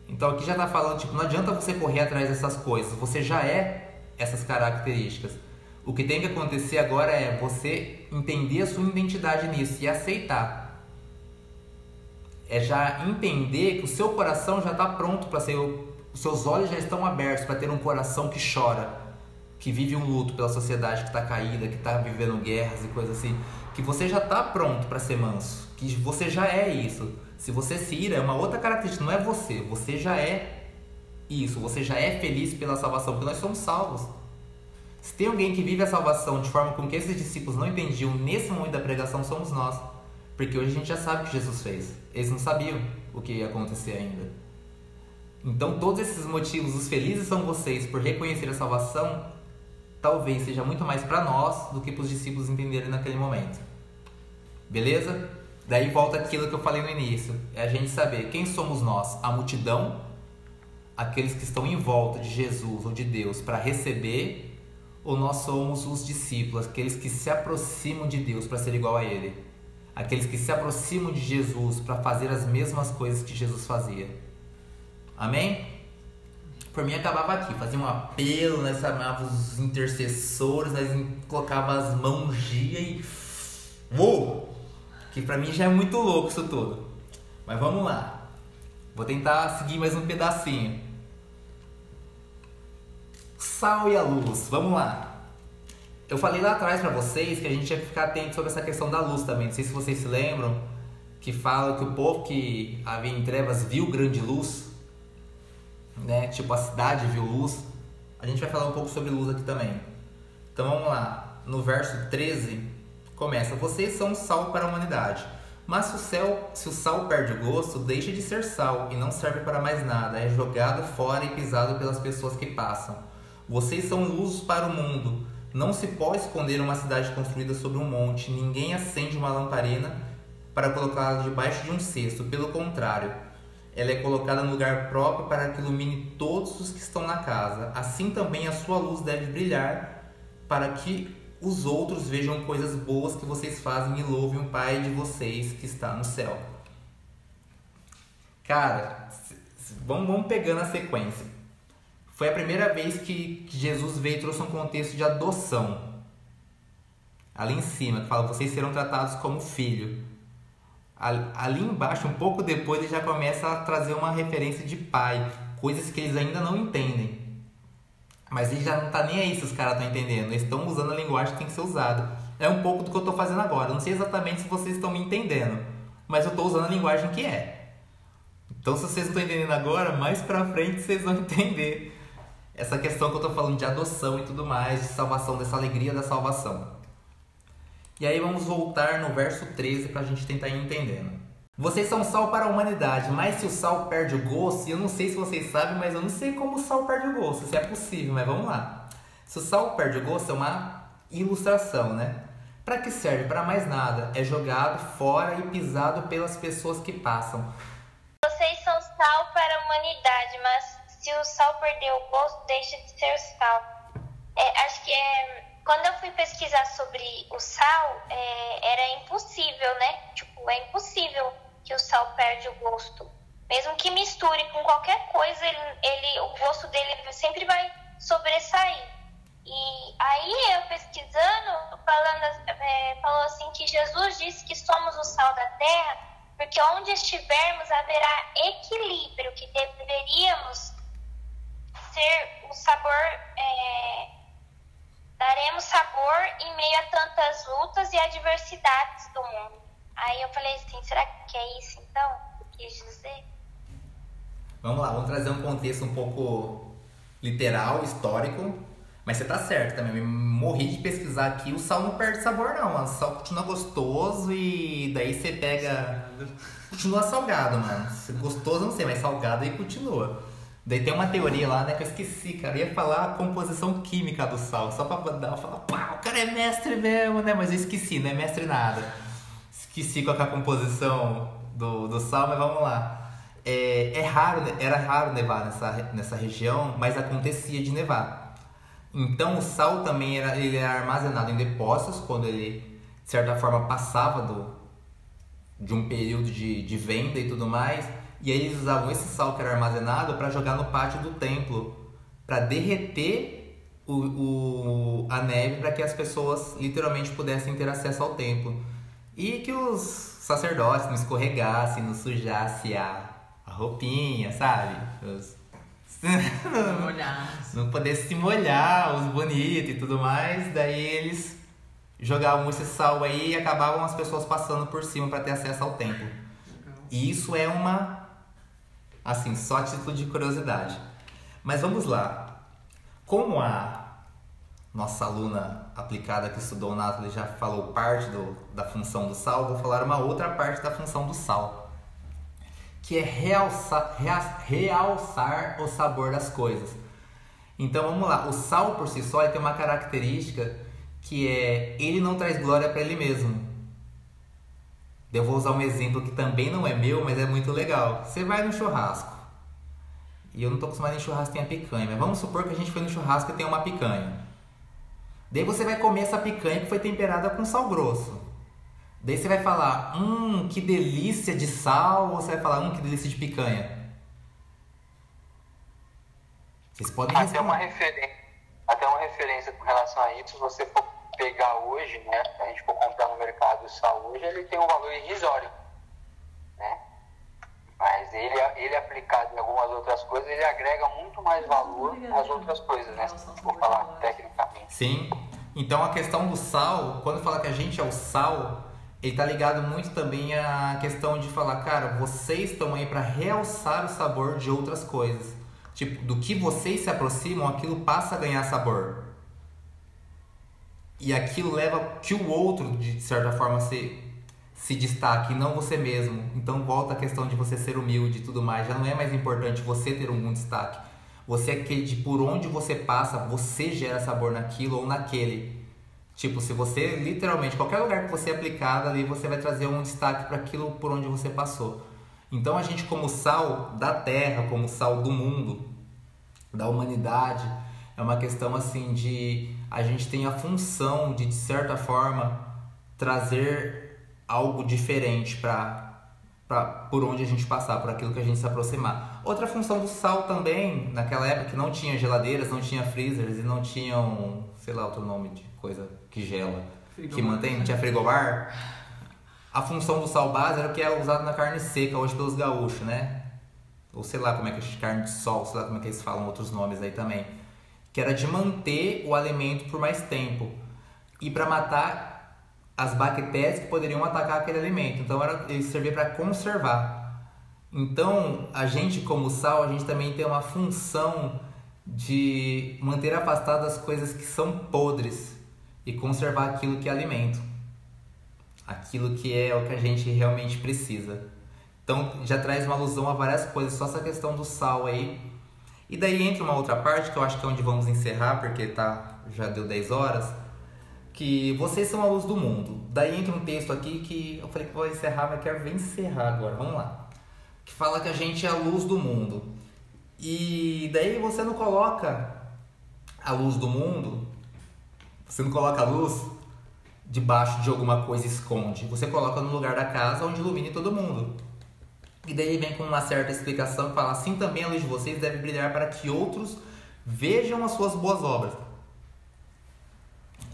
Então aqui já está falando, tipo, não adianta você correr atrás dessas coisas, você já é essas características. O que tem que acontecer agora é você entender a sua identidade nisso e aceitar. É já entender que o seu coração já está pronto para ser. Os seus olhos já estão abertos para ter um coração que chora, que vive um luto pela sociedade que está caída, que está vivendo guerras e coisas assim que você já está pronto para ser manso, que você já é isso. Se você se ira, é uma outra característica, não é você, você já é isso, você já é feliz pela salvação, porque nós somos salvos. Se tem alguém que vive a salvação de forma com que esses discípulos não entendiam nesse momento da pregação, somos nós. Porque hoje a gente já sabe o que Jesus fez. Eles não sabiam o que ia acontecer ainda. Então, todos esses motivos, os felizes são vocês por reconhecer a salvação, talvez seja muito mais para nós do que para os discípulos entenderem naquele momento. Beleza? Daí volta aquilo que eu falei no início: é a gente saber quem somos nós, a multidão, aqueles que estão em volta de Jesus ou de Deus para receber, ou nós somos os discípulos, aqueles que se aproximam de Deus para ser igual a Ele, aqueles que se aproximam de Jesus para fazer as mesmas coisas que Jesus fazia. Amém? Por mim acabava aqui, fazia um apelo, nós chamava os intercessores, nós colocava as mãos dia e. Uou! Que pra mim já é muito louco isso tudo. Mas vamos lá. Vou tentar seguir mais um pedacinho. Sal e a luz, vamos lá. Eu falei lá atrás para vocês que a gente tinha que ficar atento sobre essa questão da luz também. Não sei se vocês se lembram que fala que o povo que havia em trevas viu grande luz né? Tipo a cidade viu luz. A gente vai falar um pouco sobre luz aqui também. Então vamos lá. No verso 13 começa: Vocês são sal para a humanidade. Mas se o, céu, se o sal perde o gosto, deixa de ser sal e não serve para mais nada, é jogado fora e pisado pelas pessoas que passam. Vocês são luz para o mundo. Não se pode esconder uma cidade construída sobre um monte. Ninguém acende uma lamparina para colocá-la debaixo de um cesto. Pelo contrário, ela é colocada no lugar próprio para que ilumine todos os que estão na casa. Assim também a sua luz deve brilhar para que os outros vejam coisas boas que vocês fazem e louvem o Pai de vocês que está no céu. Cara, vamos, vamos pegando a sequência. foi a primeira vez que, que Jesus veio e trouxe um contexto de adoção. Ali em cima, que fala: vocês serão tratados como filho. Ali embaixo, um pouco depois, ele já começa a trazer uma referência de pai, coisas que eles ainda não entendem. Mas ele já não tá nem aí se os caras estão entendendo. Eles estão usando a linguagem que tem que ser usada. É um pouco do que eu estou fazendo agora. Não sei exatamente se vocês estão me entendendo, mas eu estou usando a linguagem que é. Então, se vocês não estão entendendo agora, mais pra frente vocês vão entender essa questão que eu estou falando de adoção e tudo mais, de salvação, dessa alegria da salvação. E aí vamos voltar no verso 13 para a gente tentar ir entendendo. Vocês são sal para a humanidade, mas se o sal perde o gosto, eu não sei se vocês sabem, mas eu não sei como o sal perde o gosto, se é possível, mas vamos lá. Se o sal perde o gosto é uma ilustração, né? Para que serve? Para mais nada. É jogado fora e pisado pelas pessoas que passam. Vocês são sal para a humanidade, mas se o sal perder o gosto, deixa de ser sal. É, acho que é quando eu fui pesquisar sobre o sal, é, era impossível, né? Tipo, é impossível que o sal perde o gosto. Mesmo que misture com qualquer coisa, ele, ele o gosto dele sempre vai sobressair. E aí eu pesquisando, falando, é, falou assim que Jesus disse que somos o sal da terra, porque onde estivermos haverá equilíbrio, que deveríamos ser o sabor é, Daremos sabor em meio a tantas lutas e adversidades do mundo. Aí eu falei assim, será que é isso então? Quis dizer? Vamos lá, vamos trazer um contexto um pouco literal, histórico. Mas você tá certo também. Eu morri de pesquisar aqui. O sal não perde sabor, não. O sal continua gostoso e daí você pega. Continua salgado, mano. Gostoso não sei, mas salgado aí continua. Daí tem uma teoria lá, né, que eu esqueci, cara. Eu ia falar a composição química do sal, só pra dar, falar, pá, o cara é mestre mesmo, né? Mas eu esqueci, não é mestre nada. Esqueci qual é a composição do, do sal, mas vamos lá. É, é raro, era raro nevar nessa, nessa região, mas acontecia de nevar. Então o sal também era, ele era armazenado em depósitos quando ele, de certa forma, passava do, de um período de, de venda e tudo mais e aí eles usavam esse sal que era armazenado para jogar no pátio do templo, para derreter o, o, a neve para que as pessoas literalmente pudessem ter acesso ao templo. E que os sacerdotes não escorregassem, não sujassem a, a roupinha, sabe? Os, não, não pudesse se molhar, os bonitos e tudo mais. Daí eles jogavam esse sal aí e acabavam as pessoas passando por cima para ter acesso ao templo. E isso é uma Assim, só título de curiosidade. Mas vamos lá. Como a nossa aluna aplicada que estudou o Nathalie já falou parte do, da função do sal, vou falar uma outra parte da função do sal, que é realçar, realçar o sabor das coisas. Então vamos lá, o sal por si só tem uma característica que é ele não traz glória para ele mesmo. Eu vou usar um exemplo que também não é meu, mas é muito legal. Você vai no churrasco. E eu não estou acostumado em churrasco tem a picanha, mas vamos supor que a gente foi no churrasco e tem uma picanha. Daí você vai comer essa picanha que foi temperada com sal grosso. Daí você vai falar, hum, que delícia de sal, ou você vai falar, hum, que delícia de picanha. Vocês podem até uma referência Até uma referência com relação a isso, se você for pegar hoje, né, se a gente for comprar no mercado o sal hoje, ele tem um valor irrisório, né? Mas ele, ele aplicado em algumas outras coisas, ele agrega muito mais valor às outras coisas, né? Se for falar tecnicamente. Sim. Então a questão do sal, quando fala que a gente é o sal, ele tá ligado muito também à questão de falar, cara, vocês estão aí para realçar o sabor de outras coisas. Tipo, do que vocês se aproximam, aquilo passa a ganhar sabor e aquilo leva que o outro, de certa forma, se, se destaque, não você mesmo. Então volta a questão de você ser humilde e tudo mais. Já não é mais importante você ter um destaque. Você é aquele de por onde você passa, você gera sabor naquilo ou naquele. Tipo, se você literalmente, qualquer lugar que você é aplicado ali, você vai trazer um destaque para aquilo por onde você passou. Então a gente, como sal da terra, como sal do mundo, da humanidade, é uma questão assim de a gente tem a função de de certa forma trazer algo diferente para por onde a gente passar, por aquilo que a gente se aproximar. Outra função do sal também, naquela época que não tinha geladeiras, não tinha freezers e não tinham, sei lá, outro nome de coisa que gela, Frigobar. que mantém, não tinha frigobar. A função do sal base era o que é usado na carne seca hoje pelos gaúchos, né? Ou sei lá como é que é carne de sol, sei lá como é que eles falam outros nomes aí também. Que era de manter o alimento por mais tempo e para matar as bactérias que poderiam atacar aquele alimento. Então era, ele servia para conservar. Então a gente como sal, a gente também tem uma função de manter afastado as coisas que são podres e conservar aquilo que é alimento. Aquilo que é o que a gente realmente precisa. Então já traz uma alusão a várias coisas, só essa questão do sal aí. E daí entra uma outra parte que eu acho que é onde vamos encerrar, porque tá, já deu 10 horas, que vocês são a luz do mundo. Daí entra um texto aqui que eu falei que vou encerrar, mas quero ver encerrar agora, vamos lá. Que fala que a gente é a luz do mundo. E daí você não coloca a luz do mundo, você não coloca a luz debaixo de alguma coisa esconde. Você coloca no lugar da casa onde ilumine todo mundo. E daí vem com uma certa explicação que fala: assim também a luz de vocês deve brilhar para que outros vejam as suas boas obras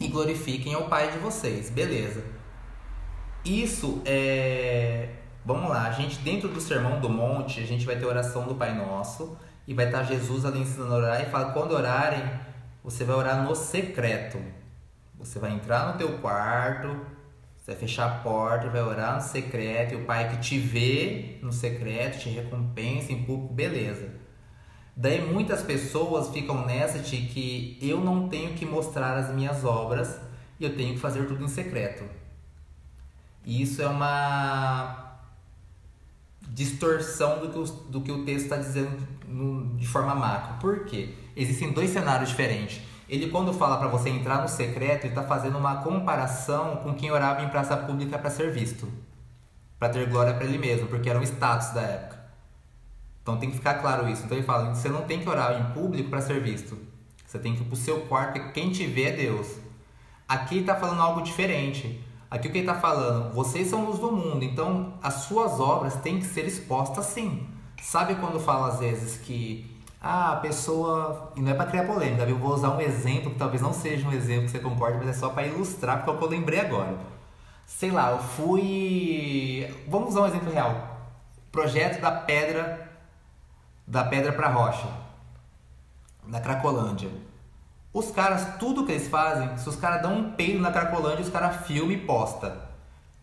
e glorifiquem ao Pai de vocês. Beleza. Isso é. Vamos lá, a gente dentro do Sermão do Monte, a gente vai ter oração do Pai Nosso e vai estar Jesus ali ensinando a orar e fala: quando orarem, você vai orar no secreto. Você vai entrar no teu quarto, você vai fechar a porta vai orar no secreto, e o Pai que te vê no secreto te recompensa em público, beleza. Daí muitas pessoas ficam nessa de que eu não tenho que mostrar as minhas obras e eu tenho que fazer tudo em secreto. E isso é uma distorção do que o, do que o texto está dizendo no, de forma macro. Por quê? Existem dois cenários diferentes. Ele, quando fala para você entrar no secreto, ele está fazendo uma comparação com quem orava em praça pública para ser visto, para ter glória para ele mesmo, porque era um status da época. Então tem que ficar claro isso. Então ele fala: você não tem que orar em público para ser visto. Você tem que ir para o seu quarto, e quem te vê é Deus. Aqui ele está falando algo diferente. Aqui o que ele está falando? Vocês são luz do mundo, então as suas obras têm que ser expostas sim. Sabe quando fala às vezes que ah, a pessoa. E não é para criar polêmica, eu vou usar um exemplo que talvez não seja um exemplo que você concorde, mas é só para ilustrar, porque é o que eu lembrei agora. Sei lá, eu fui. Vamos usar um exemplo real. Projeto da pedra. Da pedra para rocha. Da Cracolândia. Os caras, tudo que eles fazem, se os caras dão um peido na Cracolândia, os caras filmam e posta.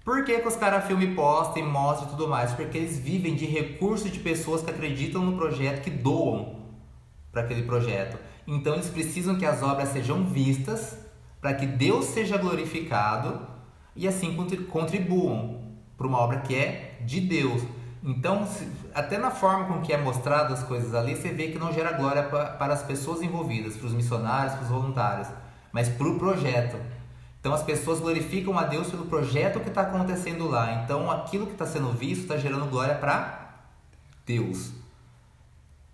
Por que, que os caras filmam e postam e mostram e tudo mais? Porque eles vivem de recursos de pessoas que acreditam no projeto, que doam para aquele projeto. Então eles precisam que as obras sejam vistas para que Deus seja glorificado e assim contribuam para uma obra que é de Deus. Então, até na forma com que é mostrado as coisas ali, você vê que não gera glória para as pessoas envolvidas, para os missionários, para os voluntários, mas para o projeto. Então as pessoas glorificam a Deus pelo projeto que está acontecendo lá. Então aquilo que está sendo visto está gerando glória para Deus.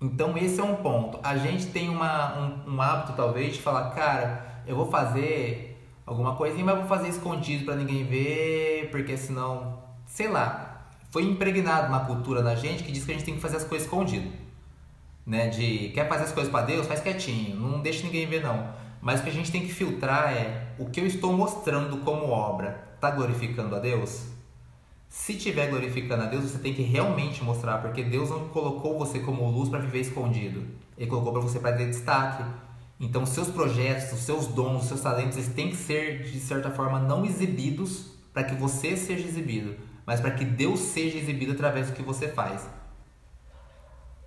Então esse é um ponto. A gente tem uma, um, um, hábito talvez de falar, cara, eu vou fazer alguma coisinha, mas vou fazer escondido para ninguém ver, porque senão, sei lá, foi impregnado uma cultura na gente que diz que a gente tem que fazer as coisas escondido. Né? De quer fazer as coisas para Deus, faz quietinho, não deixa ninguém ver não. Mas o que a gente tem que filtrar é o que eu estou mostrando como obra, está glorificando a Deus? Se estiver glorificando a Deus, você tem que realmente mostrar, porque Deus não colocou você como luz para viver escondido. Ele colocou para você para ter destaque. Então, seus projetos, os seus dons, seus talentos, eles têm que ser de certa forma não exibidos para que você seja exibido, mas para que Deus seja exibido através do que você faz.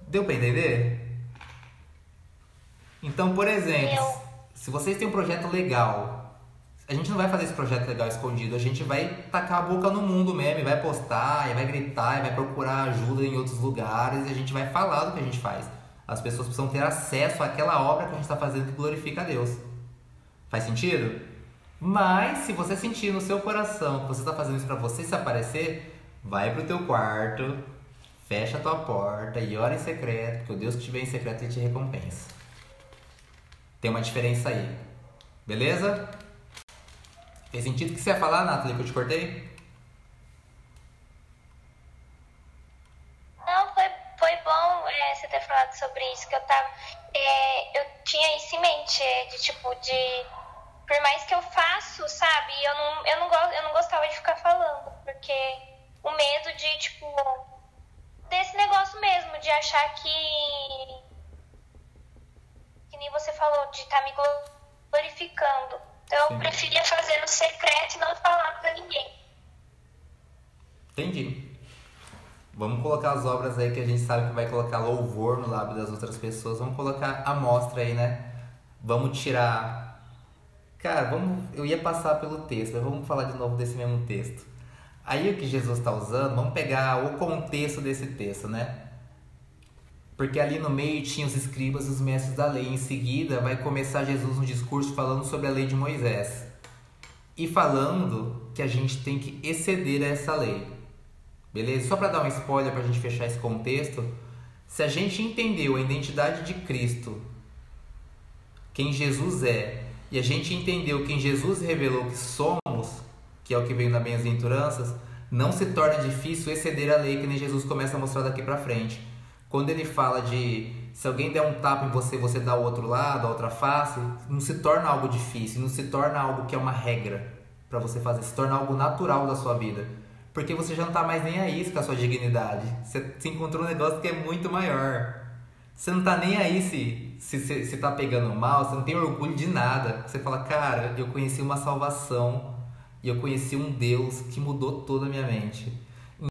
Deu para entender? Então, por exemplo, se vocês têm um projeto legal, a gente não vai fazer esse projeto legal escondido, a gente vai tacar a boca no mundo mesmo, e vai postar, e vai gritar, e vai procurar ajuda em outros lugares, e a gente vai falar do que a gente faz. As pessoas precisam ter acesso àquela obra que a gente está fazendo que glorifica a Deus. Faz sentido? Mas se você sentir no seu coração que você está fazendo isso para você se aparecer, vai pro teu quarto, fecha a tua porta e ora em secreto, porque o Deus que te vê em secreto te recompensa. Tem uma diferença aí. Beleza? Tem sentido o que você ia falar, Nathalie, que eu te cortei? Não, foi, foi bom é, você ter falado sobre isso, que eu tava. É, eu tinha isso em mente, é, de tipo, de. Por mais que eu faço, sabe, eu não, eu não, go, eu não gostava de ficar falando, porque o medo de, tipo, desse negócio mesmo, de achar que. Que nem você falou, de estar tá me glorificando então Sim. eu preferia fazer no secreto e não falar pra ninguém. Entendi. Vamos colocar as obras aí que a gente sabe que vai colocar louvor no lábio das outras pessoas. Vamos colocar a mostra aí, né? Vamos tirar. Cara, vamos. Eu ia passar pelo texto, mas vamos falar de novo desse mesmo texto. Aí o que Jesus está usando, vamos pegar o contexto desse texto, né? Porque ali no meio tinha os escribas e os mestres da lei. Em seguida, vai começar Jesus um discurso falando sobre a lei de Moisés. E falando que a gente tem que exceder a essa lei. Beleza? Só para dar um spoiler para a gente fechar esse contexto, se a gente entendeu a identidade de Cristo, quem Jesus é, e a gente entendeu quem Jesus revelou que somos, que é o que veio na bem-aventuranças, não se torna difícil exceder a lei que nem Jesus começa a mostrar daqui para frente. Quando ele fala de se alguém der um tapa em você, você dá o outro lado, a outra face, não se torna algo difícil, não se torna algo que é uma regra para você fazer, se torna algo natural da sua vida. Porque você já não tá mais nem aí com a sua dignidade. Você se encontrou um negócio que é muito maior. Você não tá nem aí se, se, se, se tá pegando mal, você não tem orgulho de nada. Você fala, cara, eu conheci uma salvação e eu conheci um Deus que mudou toda a minha mente.